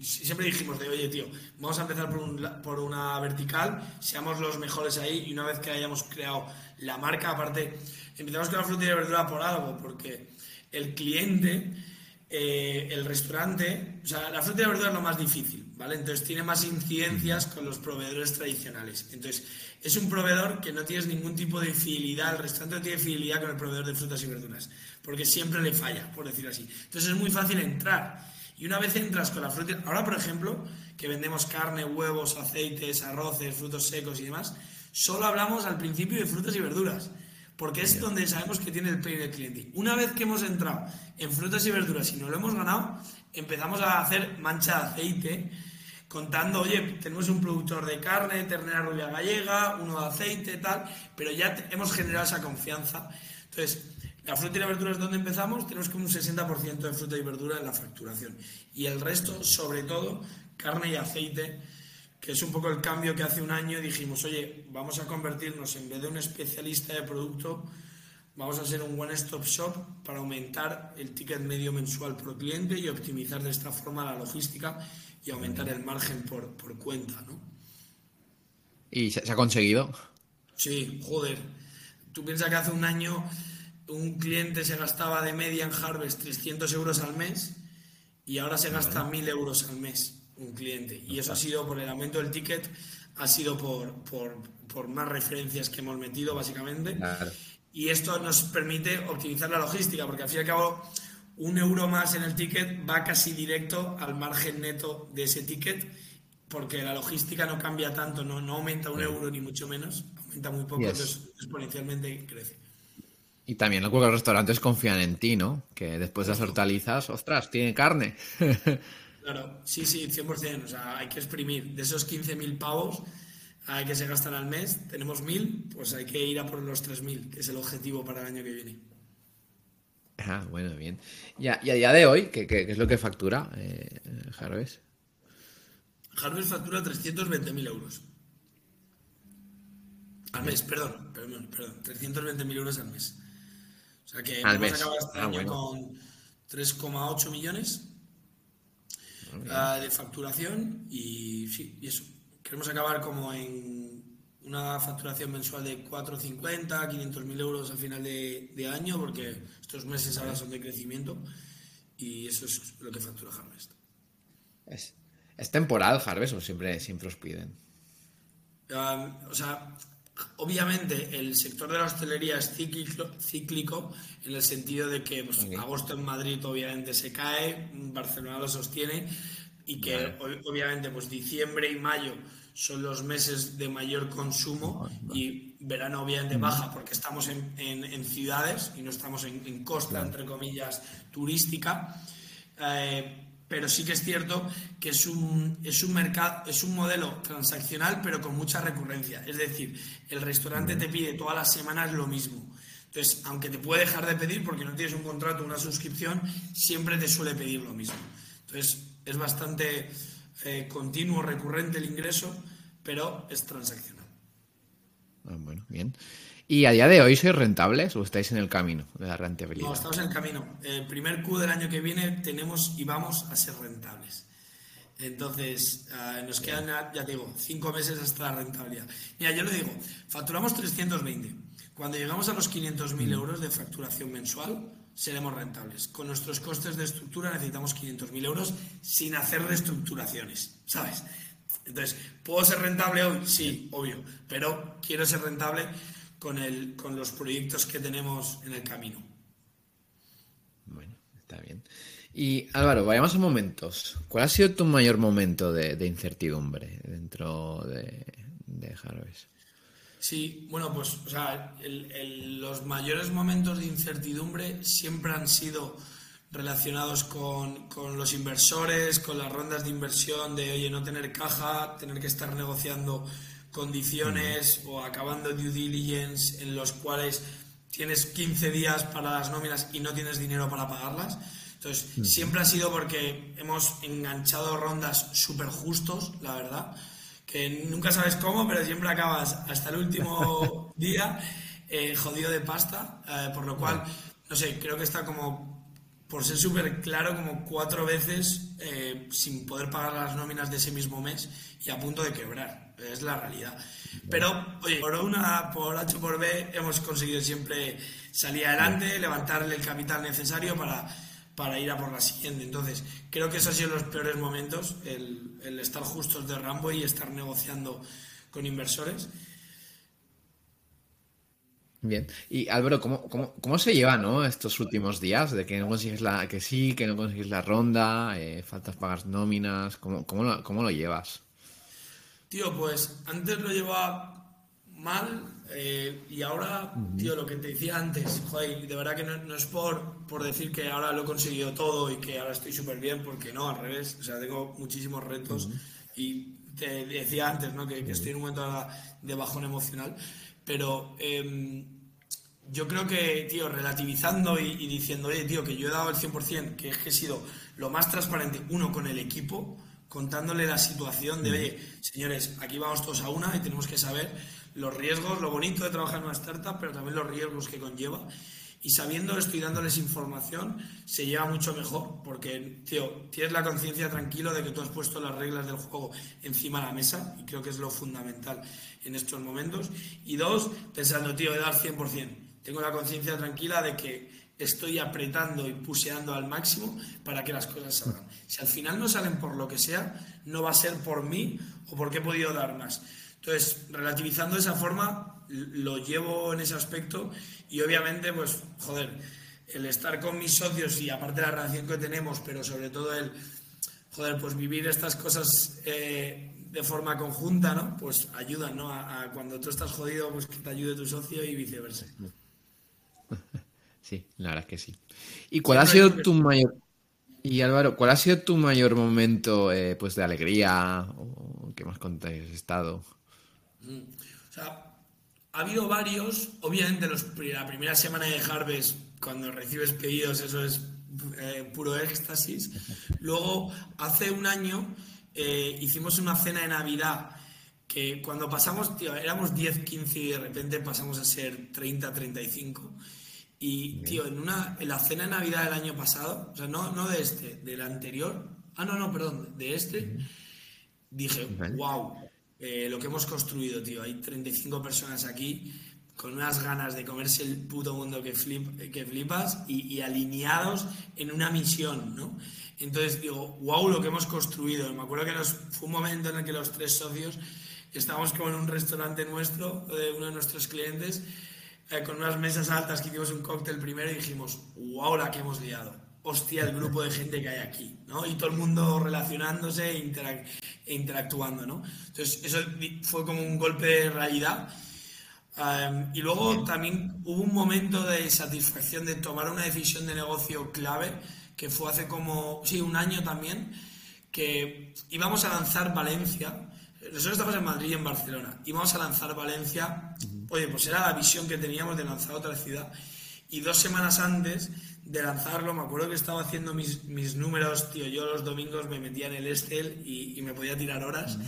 siempre dijimos de, oye tío, vamos a empezar por, por una vertical, seamos los mejores ahí y una vez que hayamos creado la marca, aparte, empezamos con la fruta y la verdura por algo, porque el cliente eh, el restaurante, o sea, la fruta y la verdura es lo más difícil, ¿vale? Entonces tiene más incidencias con los proveedores tradicionales. Entonces, es un proveedor que no tienes ningún tipo de fidelidad, el restaurante no tiene fidelidad con el proveedor de frutas y verduras, porque siempre le falla, por decir así. Entonces es muy fácil entrar. Y una vez entras con la fruta, ahora por ejemplo, que vendemos carne, huevos, aceites, arroces, frutos secos y demás, solo hablamos al principio de frutas y verduras porque es donde sabemos que tiene el pain del cliente. Una vez que hemos entrado en frutas y verduras y no lo hemos ganado, empezamos a hacer mancha de aceite, contando, oye, tenemos un productor de carne, ternera rubia gallega, uno de aceite, tal, pero ya hemos generado esa confianza. Entonces, la fruta y la verdura es donde empezamos, tenemos como un 60% de fruta y verdura en la facturación. Y el resto, sobre todo, carne y aceite que es un poco el cambio que hace un año dijimos, oye, vamos a convertirnos en vez de un especialista de producto, vamos a ser un one-stop shop para aumentar el ticket medio mensual por cliente y optimizar de esta forma la logística y aumentar el margen por, cuenta, ¿no? ¿Y se, ha conseguido? Sí, joder. Tú piensas que hace un año un cliente se gastaba de media en Harvest 300 euros al mes y ahora se gasta 1.000 euros al mes un cliente. Y eso ha sido por el aumento del ticket, ha sido por, por, más referencias que hemos metido, básicamente. Y esto nos permite optimizar la logística, porque al fin y al cabo, un euro más en el ticket va casi directo al margen neto de ese ticket, porque la logística no cambia tanto, no, no aumenta un euro ni mucho menos, aumenta muy poco, entonces exponencialmente crece. Y también los restaurantes confían en ti, ¿no? Que después de las hortalizas, ostras, tiene carne. Claro, sí, sí, 100%. O sea, hay que exprimir. De esos 15.000 pavos hay que se gastan al mes, tenemos 1.000, pues hay que ir a por los 3.000, que es el objetivo para el año que viene. Ah, bueno, bien. Y a, día de hoy, ¿qué, es lo que factura eh, Harvest? Harvest factura 320.000 euros. Al mes, perdón, perdón, perdón. 320.000 euros al mes. O sea que al mes. acabado este ah, año con 3,8 millones ah, de facturación y sí, y eso. Queremos acabar como en una facturación mensual de 450, 500 mil euros al final de, año, porque estos meses ahora son de crecimiento y eso es lo que factura Harvest. ¿Es, ¿es temporal Harvest o siempre, siempre os piden? o sea, obviamente el sector de la hostelería es cíclico, en el sentido de que pues, agosto en Madrid obviamente se cae, Barcelona lo sostiene y que obviamente pues diciembre y mayo son los meses de mayor consumo y verano obviamente baja porque estamos en, ciudades y no estamos en, costa, entre comillas, turística. Eh, pero sí que es cierto que es un, es un mercado, es un modelo transaccional, pero con mucha recurrencia. Es decir, el restaurante te pide todas las semanas lo mismo. Entonces, aunque te puede dejar de pedir porque no tienes un contrato, una suscripción, siempre te suele pedir lo mismo. Entonces, es bastante eh, continuo, recurrente el ingreso, pero es transaccional. Ah, bueno, bien. ¿Y a día de hoy sois rentables o estáis en el camino de la rentabilidad? No, estamos en el camino. El primer Q del año que viene tenemos y vamos a ser rentables. Entonces, ah, nos quedan, ya digo, cinco meses hasta la rentabilidad. Mira, yo le digo, facturamos 320. Cuando llegamos a los 500.000 mm. euros de facturación mensual, seremos rentables. Con nuestros costes de estructura necesitamos 500.000 euros sin hacer reestructuraciones, ¿sabes? Entonces, ¿puedo ser rentable hoy? Sí, obvio, pero quiero ser rentable con, el, con los proyectos que tenemos en el camino. Bueno, está bien. Y Álvaro, vayamos a momentos. ¿Cuál ha sido tu mayor momento de, incertidumbre dentro de, de Harvest? Sí, bueno, pues o sea, los mayores momentos de incertidumbre siempre han sido relacionados con, los inversores, con las rondas de inversión, de oye, no tener caja, tener que estar negociando condiciones o acabando due diligence en los cuales tienes 15 días para las nóminas y no tienes dinero para pagarlas. Entonces, siempre ha sido porque hemos enganchado rondas súper justos, la verdad que nunca sabes cómo, pero siempre acabas hasta el último día eh, jodido de pasta, eh, por lo cual, no sé, creo que está como, por ser súper claro, como cuatro veces eh, sin poder pagar las nóminas de ese mismo mes y a punto de quebrar, es la realidad. Pero, oye, por una, por H por B, hemos conseguido siempre salir adelante, levantarle el capital necesario para para ir a por la siguiente. Entonces, creo que esos han sido los peores momentos, el, estar justos de Rambo y estar negociando con inversores. Bien. Y Álvaro, ¿cómo, cómo, se lleva ¿no? estos últimos días? De que no consigues la, que sí, que no consigues la ronda, eh, faltas pagas nóminas, ¿cómo, cómo, lo, ¿cómo lo llevas? Tío, pues antes lo llevaba mal, eh, y ahora, tío, lo que te decía antes, joder, de verdad que no, es por, por decir que ahora lo he conseguido todo y que ahora estoy súper bien, porque no, al revés, o sea, tengo muchísimos retos y te decía antes, ¿no? Que, estoy en un momento de bajón emocional, pero em, yo creo que, tío, relativizando y, y, diciendo, oye, tío, que yo he dado el 100%, que es que he sido lo más transparente, uno, con el equipo, contándole la situación de, oye, señores, aquí vamos todos a una y tenemos que saber los riesgos, lo bonito de trabajar en una startup, pero también los riesgos que conlleva. Y sabiendo esto y dándoles información, se lleva mucho mejor, porque, tío, tienes la conciencia tranquilo de que tú has puesto las reglas del juego encima de la mesa, y creo que es lo fundamental en estos momentos. Y dos, pensando, tío, de dar 100%. Tengo la conciencia tranquila de que estoy apretando y puseando al máximo para que las cosas salgan. Si al final no salen por lo que sea, no va a ser por mí o porque he podido dar más. Entonces, relativizando de esa forma, lo llevo en ese aspecto y obviamente, pues, joder, el estar con mis socios y aparte la relación que tenemos, pero sobre todo el, joder, pues vivir estas cosas eh, de forma conjunta, ¿no? Pues ayuda, ¿no? A, cuando tú estás jodido, pues que te ayude tu socio y viceversa. Sí, la verdad es que sí. ¿Y cuál ha sido tu mayor... Y Álvaro, ¿cuál ha sido tu mayor momento eh, pues de alegría o que más contáis estado? O sea, ha habido varios, obviamente los, la primera semana de Harvest cuando recibes pedidos eso es eh, puro éxtasis. Luego, hace un año eh, hicimos una cena de Navidad que cuando pasamos, tío, éramos 10, 15 y de repente pasamos a ser 30, 35. Y, tío, en, una, en la cena de Navidad del año pasado, o sea, no, no de este, del anterior, ah, no, no, perdón, de este, dije, wow, eh, lo que hemos construido, tío. Hay 35 personas aquí con unas ganas de comerse el puto mundo que, flip, que flipas y, alineados en una misión, ¿no? Entonces digo, wow, lo que hemos construido. Me acuerdo que nos, fue un momento en el que los tres socios estábamos como en un restaurante nuestro, de uno de nuestros clientes, eh, con unas mesas altas que hicimos un cóctel primero y dijimos, wow, la que hemos liado. Hostia, el grupo de gente que hay aquí, ¿no? Y todo el mundo relacionándose e, e interactuando, ¿no? Entonces, eso fue como un golpe de realidad y luego también hubo un momento de satisfacción de tomar una decisión de negocio clave, que fue hace como, sí, un año también, que íbamos a lanzar Valencia. Nosotros estamos en Madrid y en Barcelona. Íbamos a lanzar Valencia. Oye, pues era la visión que teníamos de lanzar otra ciudad. Y dos semanas antes de lanzarlo, me acuerdo que estaba haciendo mis, mis números, tío. Yo los domingos me metía en el Estel y, me podía tirar horas.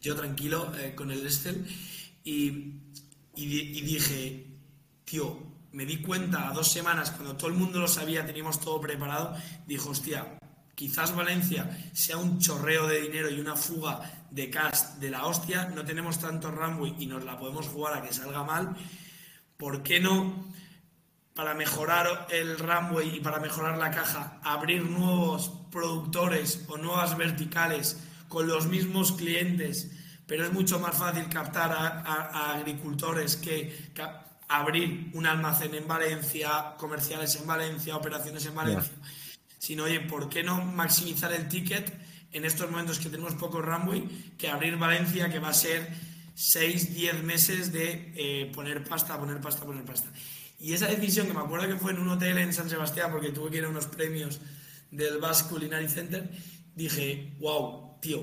Yo tranquilo eh, con el Estel. Y y, dije, tío, me di cuenta a dos semanas, cuando todo el mundo lo sabía, teníamos todo preparado, dijo, hostia, quizás Valencia sea un chorreo de dinero y una fuga de cash de la hostia, no tenemos tanto runway y nos la podemos jugar a que salga mal, ¿por qué no para mejorar el runway y para mejorar la caja, abrir nuevos productores o nuevas verticales con los mismos clientes? pero es mucho más fácil captar a, agricultores que, abrir un almacén en Valencia, comerciales en Valencia, operaciones en Valencia. Sino, oye, ¿por qué no maximizar el ticket en estos momentos que tenemos poco runway que abrir Valencia, que va a ser 6, 10 meses de eh, poner pasta, poner pasta, poner pasta? Y esa decisión, que me acuerdo que fue en un hotel en San Sebastián, porque tuve que ir a unos premios del Basque Culinary Center, dije, wow, tío,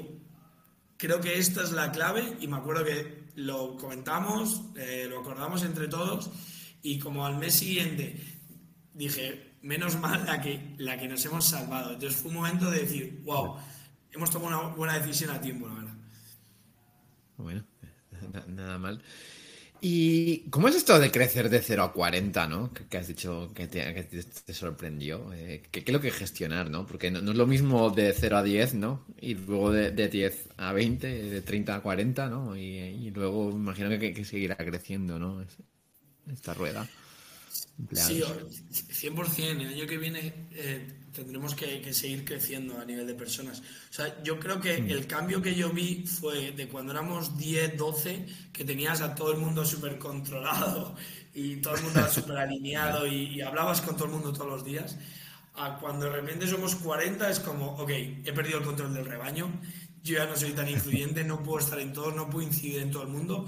creo que esta es la clave y me acuerdo que lo comentamos, eh, lo acordamos entre todos y como al mes siguiente dije, menos mal la que, la que nos hemos salvado. Entonces fue un momento de decir, wow, hemos tomado una buena decisión a tiempo, la verdad. Bueno, nada mal. ¿Y cómo es esto de crecer de 0 a 40, ¿no? Que, has dicho que te, sorprendió. Eh, ¿qué, es lo que gestionar, ¿no? Porque no, es lo mismo de 0 a 10, ¿no? Y luego de, 10 a 20, de 30 a 40, ¿no? Y, luego imagino que, que, seguirá creciendo, ¿no? Esta rueda. Sí, 100%. El año que viene eh, tendremos que, seguir creciendo a nivel de personas. O sea, yo creo que mm. el cambio que yo vi fue de cuando éramos 10, 12, que tenías a todo el mundo súper controlado y todo el mundo súper alineado y, hablabas con todo el mundo todos los días, a cuando de repente somos 40 es como, ok, he perdido el control del rebaño, yo ya no soy tan influyente, no puedo estar en todo, no puedo incidir en todo el mundo.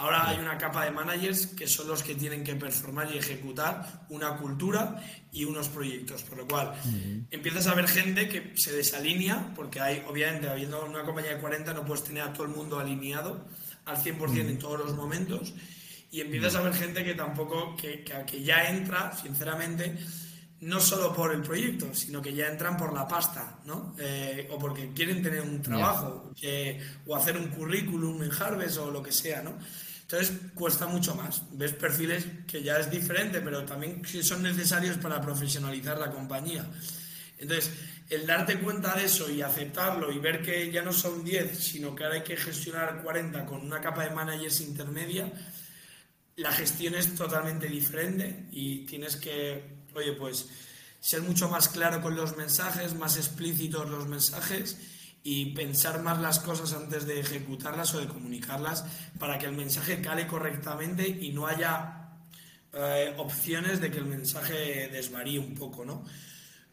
Ahora hay una capa de managers que son los que tienen que performar y ejecutar una cultura y unos proyectos. Por lo cual, empiezas a ver gente que se desalinea, porque hay, obviamente, habiendo una compañía de 40, no puedes tener a todo el mundo alineado al 100% en todos los momentos. Y empiezas a ver gente que tampoco, que, que, ya entra, sinceramente, no solo por el proyecto, sino que ya entran por la pasta, ¿no? Eh, o porque quieren tener un trabajo, o hacer un currículum en Harvest o lo que sea, ¿no? Entonces cuesta mucho más. Ves perfiles que ya es diferente, pero también son necesarios para profesionalizar la compañía. Entonces, el darte cuenta de eso y aceptarlo y ver que ya no son 10, sino que ahora hay que gestionar 40 con una capa de managers intermedia, la gestión es totalmente diferente y tienes que, oye, pues ser mucho más claro con los mensajes, más explícitos los mensajes y pensar más las cosas antes de ejecutarlas o de comunicarlas para que el mensaje cale correctamente y no haya eh, opciones de que el mensaje desvaríe un poco, ¿no?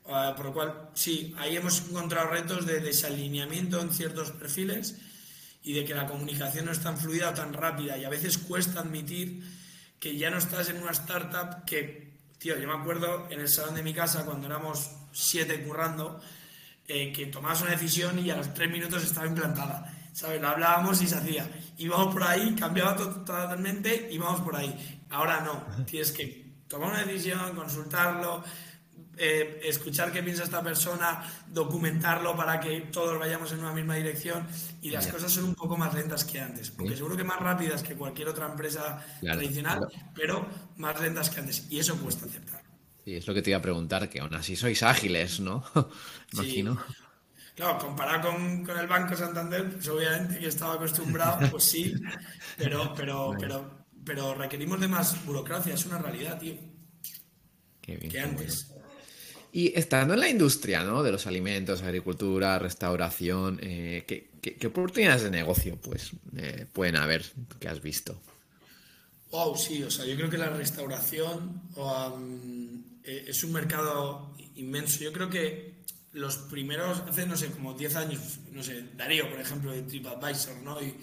Eh, por lo cual, sí, ahí hemos encontrado retos de desalineamiento en ciertos perfiles y de que la comunicación no es tan fluida o tan rápida y a veces cuesta admitir que ya no estás en una startup que, tío, yo me acuerdo en el salón de mi casa cuando éramos siete currando, eh, que tomabas una decisión y a los tres minutos estaba implantada. ¿Sabes? Lo hablábamos y se hacía. Íbamos por ahí, cambiaba totalmente, íbamos por ahí. Ahora no. Tienes que tomar una decisión, consultarlo, eh, escuchar qué piensa esta persona, documentarlo para que todos vayamos en una misma dirección y las cosas son un poco más lentas que antes, porque seguro que más rápidas que cualquier otra empresa tradicional, pero más lentas que antes y eso cuesta aceptar. Sí, es lo que te iba a preguntar, que aún así sois ágiles, ¿no? Imagino. Claro, comparado con, el Banco Santander, pues obviamente que estaba acostumbrado, pues sí, pero, pero, pero, pero requerimos de más burocracia, es una realidad, tío. Qué bien, que antes. Y estando en la industria ¿no? de los alimentos, agricultura, restauración, eh, ¿qué, oportunidades de negocio pues, eh, pueden haber que has visto? Wow, sí, o sea, yo creo que la restauración eh, es un mercado inmenso. Yo creo que los primeros, hace, no sé, como 10 años, no sé, Darío, por ejemplo, de TripAdvisor, ¿no? Y,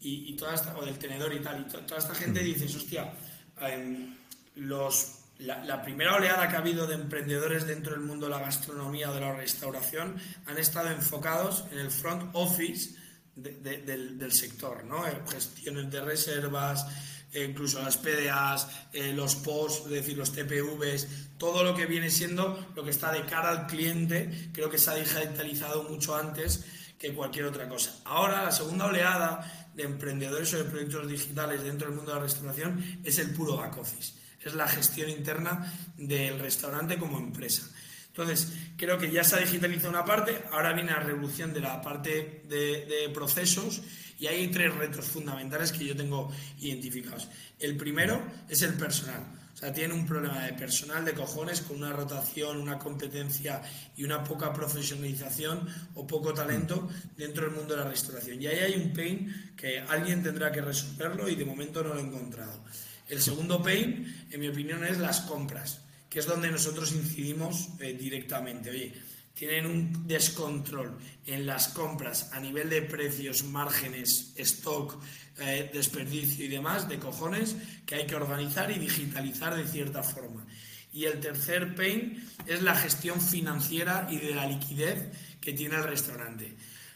y, toda esta, o del tenedor y tal, y toda esta gente dice, hostia, em, los la, primera oleada que ha habido de emprendedores dentro del mundo de la gastronomía o de la restauración han estado enfocados en el front office del, sector, ¿no? gestiones de reservas, eh, incluso las PDAs, eh, los POS, es decir, los TPVs, todo lo que viene siendo lo que está de cara al cliente, creo que se ha digitalizado mucho antes que cualquier otra cosa. Ahora, la segunda oleada de emprendedores o de proyectos digitales dentro del mundo de la restauración es el puro back office es la gestión interna del restaurante como empresa. Entonces, creo que ya se ha digitalizado una parte, ahora viene la revolución de la parte de, procesos y hay tres retos fundamentales que yo tengo identificados. El primero es el personal. O sea, tiene un problema de personal de cojones con una rotación, una competencia y una poca profesionalización o poco talento dentro del mundo de la restauración. Y ahí hay un pain que alguien tendrá que resolverlo y de momento no lo he encontrado. El segundo pain, en mi opinión, es las compras, que es donde nosotros incidimos eh, directamente. Oye, tienen un descontrol en las compras a nivel de precios, márgenes, stock, eh, desperdicio y demás, de cojones, que hay que organizar y digitalizar de cierta forma. Y el tercer pain es la gestión financiera y de la liquidez que tiene el restaurante.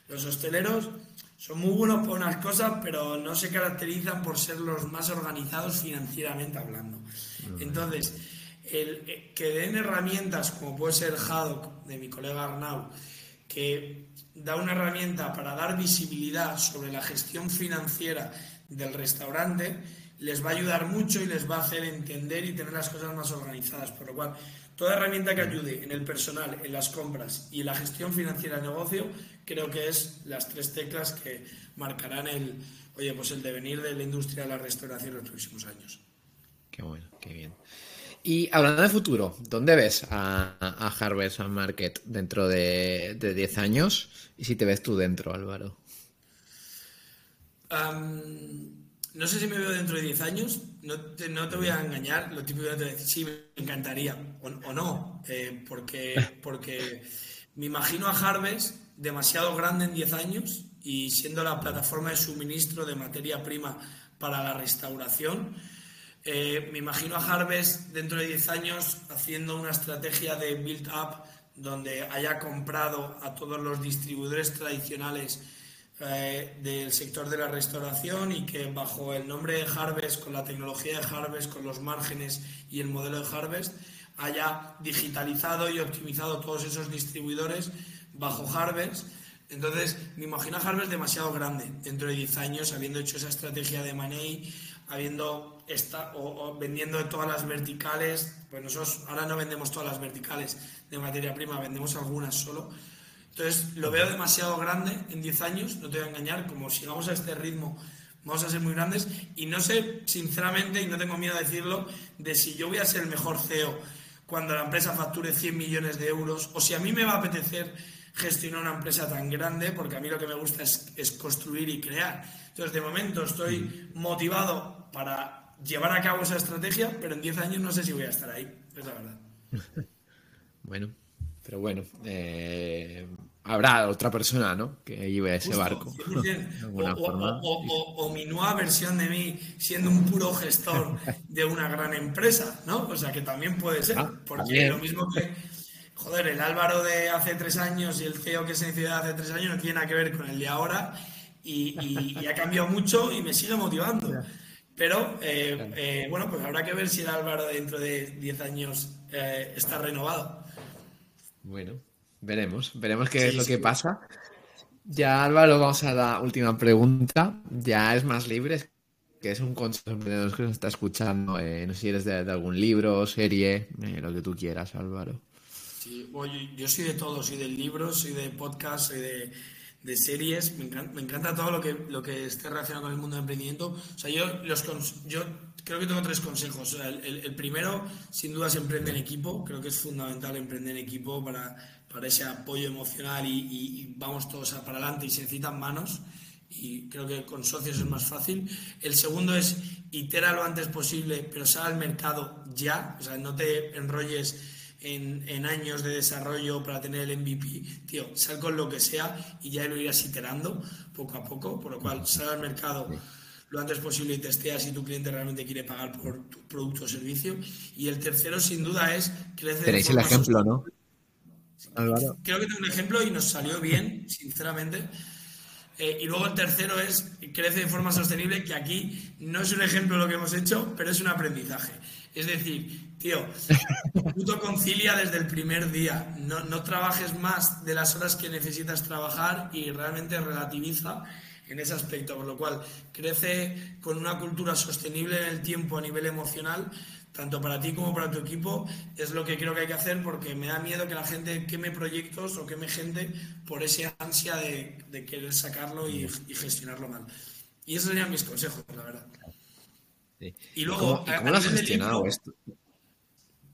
Los hosteleros son muy buenos por unas cosas, pero no se caracterizan por ser los más organizados financieramente hablando. Entonces, eh, que den herramientas como puede ser Haddock de mi colega Arnau, que da una herramienta para dar visibilidad sobre la gestión financiera del restaurante, les va a ayudar mucho y les va a hacer entender y tener las cosas más organizadas. Por lo cual, toda herramienta que ayude en el personal, en las compras y en la gestión financiera del negocio creo que es las tres teclas que marcarán el, oye, pues el devenir de la industria de la restauración en los próximos años. Qué bueno, qué bien. Y hablando de futuro, ¿dónde ves a, a Harvest Market dentro de 10 años? Y si te ves tú dentro, Álvaro. no sé si me veo dentro de 10 años, no te, no te, voy a engañar, lo típico de decir, sí, me encantaría, o, no, eh, porque, porque me imagino a Harvest demasiado grande en 10 años y siendo la plataforma de suministro de materia prima para la restauración. Eh, me imagino a Harvest dentro de 10 años haciendo una estrategia de build-up donde haya comprado a todos los distribuidores tradicionales eh, del sector de la restauración y que bajo el nombre de Harvest, con la tecnología de Harvest, con los márgenes y el modelo de Harvest, haya digitalizado y optimizado todos esos distribuidores bajo Harvest. Entonces, me imagino a Harvest demasiado grande dentro de 10 años, habiendo hecho esa estrategia de Money, habiendo esta, o, vendiendo de todas las verticales. Pues nosotros ahora no vendemos todas las verticales de materia prima, vendemos algunas solo. Entonces, lo veo demasiado grande en 10 años, no te voy a engañar, como sigamos a este ritmo, vamos a ser muy grandes. Y no sé, sinceramente, y no tengo miedo a decirlo, de si yo voy a ser el mejor CEO cuando la empresa facture 100 millones de euros, o si a mí me va a apetecer gestionar una empresa tan grande, porque a mí lo que me gusta es, construir y crear. Entonces, de momento estoy motivado para llevar a cabo esa estrategia, pero en 10 años no sé si voy a estar ahí, es la verdad. bueno, pero bueno, eh, habrá otra persona, ¿no? Que lleve ese barco. o, mi nueva versión de mí siendo un puro gestor de una gran empresa, ¿no? O sea, que también puede ser, ah, porque lo mismo que joder, el Álvaro de hace tres años y el CEO que se inició hace tres años no tiene nada que ver con el de ahora y, ha cambiado mucho y me sigue motivando. Pero, eh, eh, bueno, pues habrá que ver si el Álvaro dentro de 10 años eh, está renovado. Bueno, veremos, veremos qué es lo que pasa. Ya, Álvaro, vamos a la última pregunta. Ya es más libre, que es un consejo que nos está escuchando. no sé si eres de, algún libro, serie, lo que tú quieras, Álvaro. Sí, yo soy de todo, soy de libros, soy de podcast, soy de de series, me encanta, me encanta, todo lo que, lo que esté relacionado con el mundo del emprendimiento. O sea, yo, los, yo creo que tengo tres consejos. el, primero, sin duda, es emprender en equipo. Creo que es fundamental emprender en equipo para, para ese apoyo emocional y, vamos todos para adelante y se necesitan manos. Y creo que con socios es más fácil. El segundo es itera lo antes posible, pero sal al mercado ya. O sea, no te enrolles en, años de desarrollo para tener el MVP, tío, sal con lo que sea y ya lo irás iterando poco a poco, por lo cual sal al mercado lo antes posible y testea si tu cliente realmente quiere pagar por tu producto o servicio. Y el tercero, sin duda, es crecer. Tenéis el ejemplo, ¿no? Creo que tengo un ejemplo y nos salió bien, sinceramente. Eh, y luego el tercero es crece de forma sostenible, que aquí no es un ejemplo lo que hemos hecho, pero es un aprendizaje. Es decir, tío, puto concilia desde el primer día. No, no trabajes más de las horas que necesitas trabajar y realmente relativiza en ese aspecto, por lo cual crece con una cultura sostenible en el tiempo a nivel emocional, tanto para ti como para tu equipo, es lo que creo que hay que hacer porque me da miedo que la gente queme proyectos o queme gente por esa ansia de, querer sacarlo y, y, gestionarlo mal. Y esos serían mis consejos, la verdad. Y luego, ¿Cómo, lo has gestionado esto?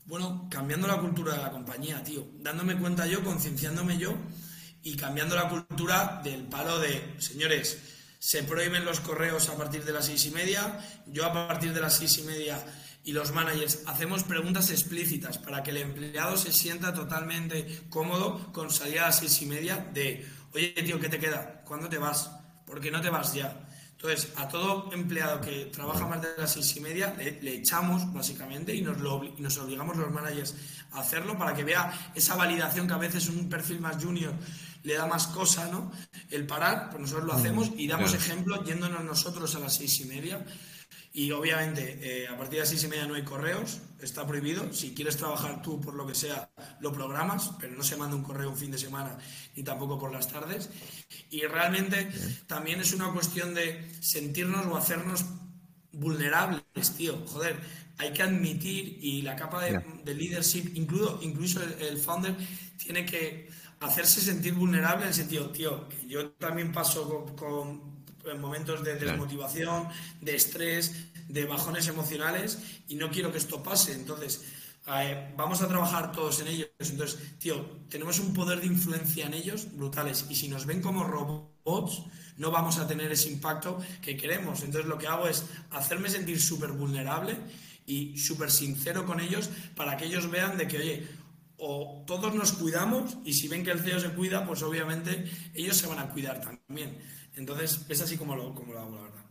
Bueno, cambiando la cultura de la compañía, tío. Dándome cuenta yo, concienciándome yo y cambiando la cultura del palo de, señores, se prohíben los correos a partir de las seis y media, yo a partir de las seis y media y los managers hacemos preguntas explícitas para que el empleado se sienta totalmente cómodo con salir a las seis y media de, oye, tío, ¿qué te queda? ¿Cuándo te vas? ¿Por qué no te vas ya? Entonces, a todo empleado que trabaja más de las seis y media, le, echamos básicamente y nos, lo, nos obligamos los managers a hacerlo para que vea esa validación que a veces un perfil más junior le da más cosa, ¿no? El parar, pues nosotros lo hacemos y damos ejemplo yéndonos nosotros a las seis y media y obviamente, eh, a partir de las seis y media no hay correos, está prohibido. Si quieres trabajar tú por lo que sea, lo programas, pero no se manda un correo un fin de semana ni tampoco por las tardes. Y realmente también es una cuestión de sentirnos o hacernos vulnerables, tío. Joder, hay que admitir y la capa de, leadership, incluso, incluso el, founder, tiene que hacerse sentir vulnerable en el sentido, tío, que yo también paso con en momentos de desmotivación, de estrés, de bajones emocionales y no quiero que esto pase. Entonces, eh, vamos a trabajar todos en ellos. Entonces, tío, tenemos un poder de influencia en ellos brutales y si nos ven como robots, no vamos a tener ese impacto que queremos. Entonces, lo que hago es hacerme sentir súper vulnerable y súper sincero con ellos para que ellos vean de que, oye, o todos nos cuidamos y si ven que el CEO se cuida, pues obviamente ellos se van a cuidar también. Entonces, es así como lo, como lo hago, la verdad.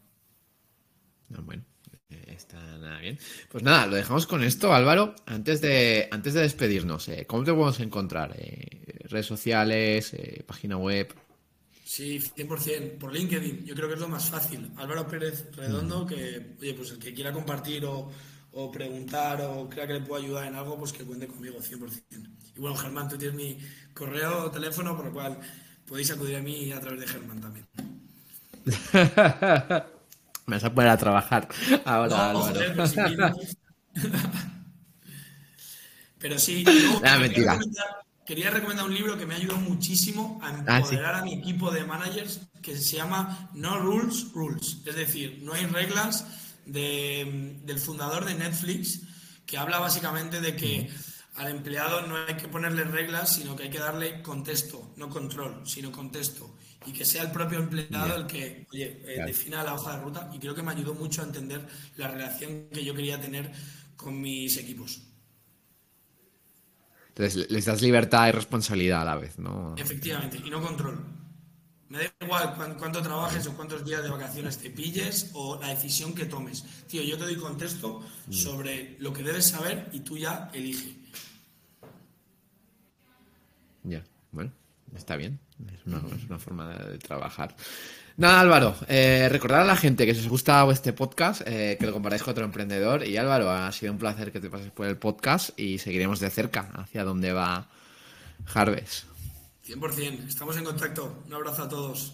Ah, bueno, eh, está nada bien. Pues nada, lo dejamos con esto, Álvaro. Antes de, antes de despedirnos, eh, ¿cómo te podemos encontrar? Eh, ¿Redes sociales? ¿Página web? Sí, 100%. Por LinkedIn, yo creo que es lo más fácil. Álvaro Pérez Redondo, que, oye, pues el que quiera compartir o, o preguntar o crea que le puedo ayudar en algo, pues que cuente conmigo, 100%. Y bueno, Germán, tú tienes mi correo o teléfono, por lo cual podéis acudir a mí a través de Germán también. Me vas a poner a trabajar ahora, Pero sí, quería, recomendar, un libro que me ha ayudado muchísimo a ah, empoderar a mi equipo de managers que se llama No Rules, Rules. Es decir, no hay reglas del fundador de Netflix que habla básicamente de que al empleado no hay que ponerle reglas, sino que hay que darle contexto, no control, sino contexto y que sea el propio empleado el que, oye, eh, defina la hoja de ruta y creo que me ayudó mucho a entender la relación que yo quería tener con mis equipos. Entonces, les das libertad y responsabilidad a la vez, ¿no? Efectivamente, y no control. Me da igual cuánto trabajes o cuántos días de vacaciones te pilles o la decisión que tomes. Tío, yo te doy contexto mm. sobre lo que debes saber y tú ya elige. Ya, bueno. Está bien, es una, forma de, de trabajar. Nada, Álvaro, eh, recordar a la gente que si os gusta este podcast, eh, que lo comparáis con otro emprendedor. Y Álvaro, ha sido un placer que te pases por el podcast y seguiremos de cerca hacia dónde va Harvest. 100%, estamos en contacto. Un abrazo a todos.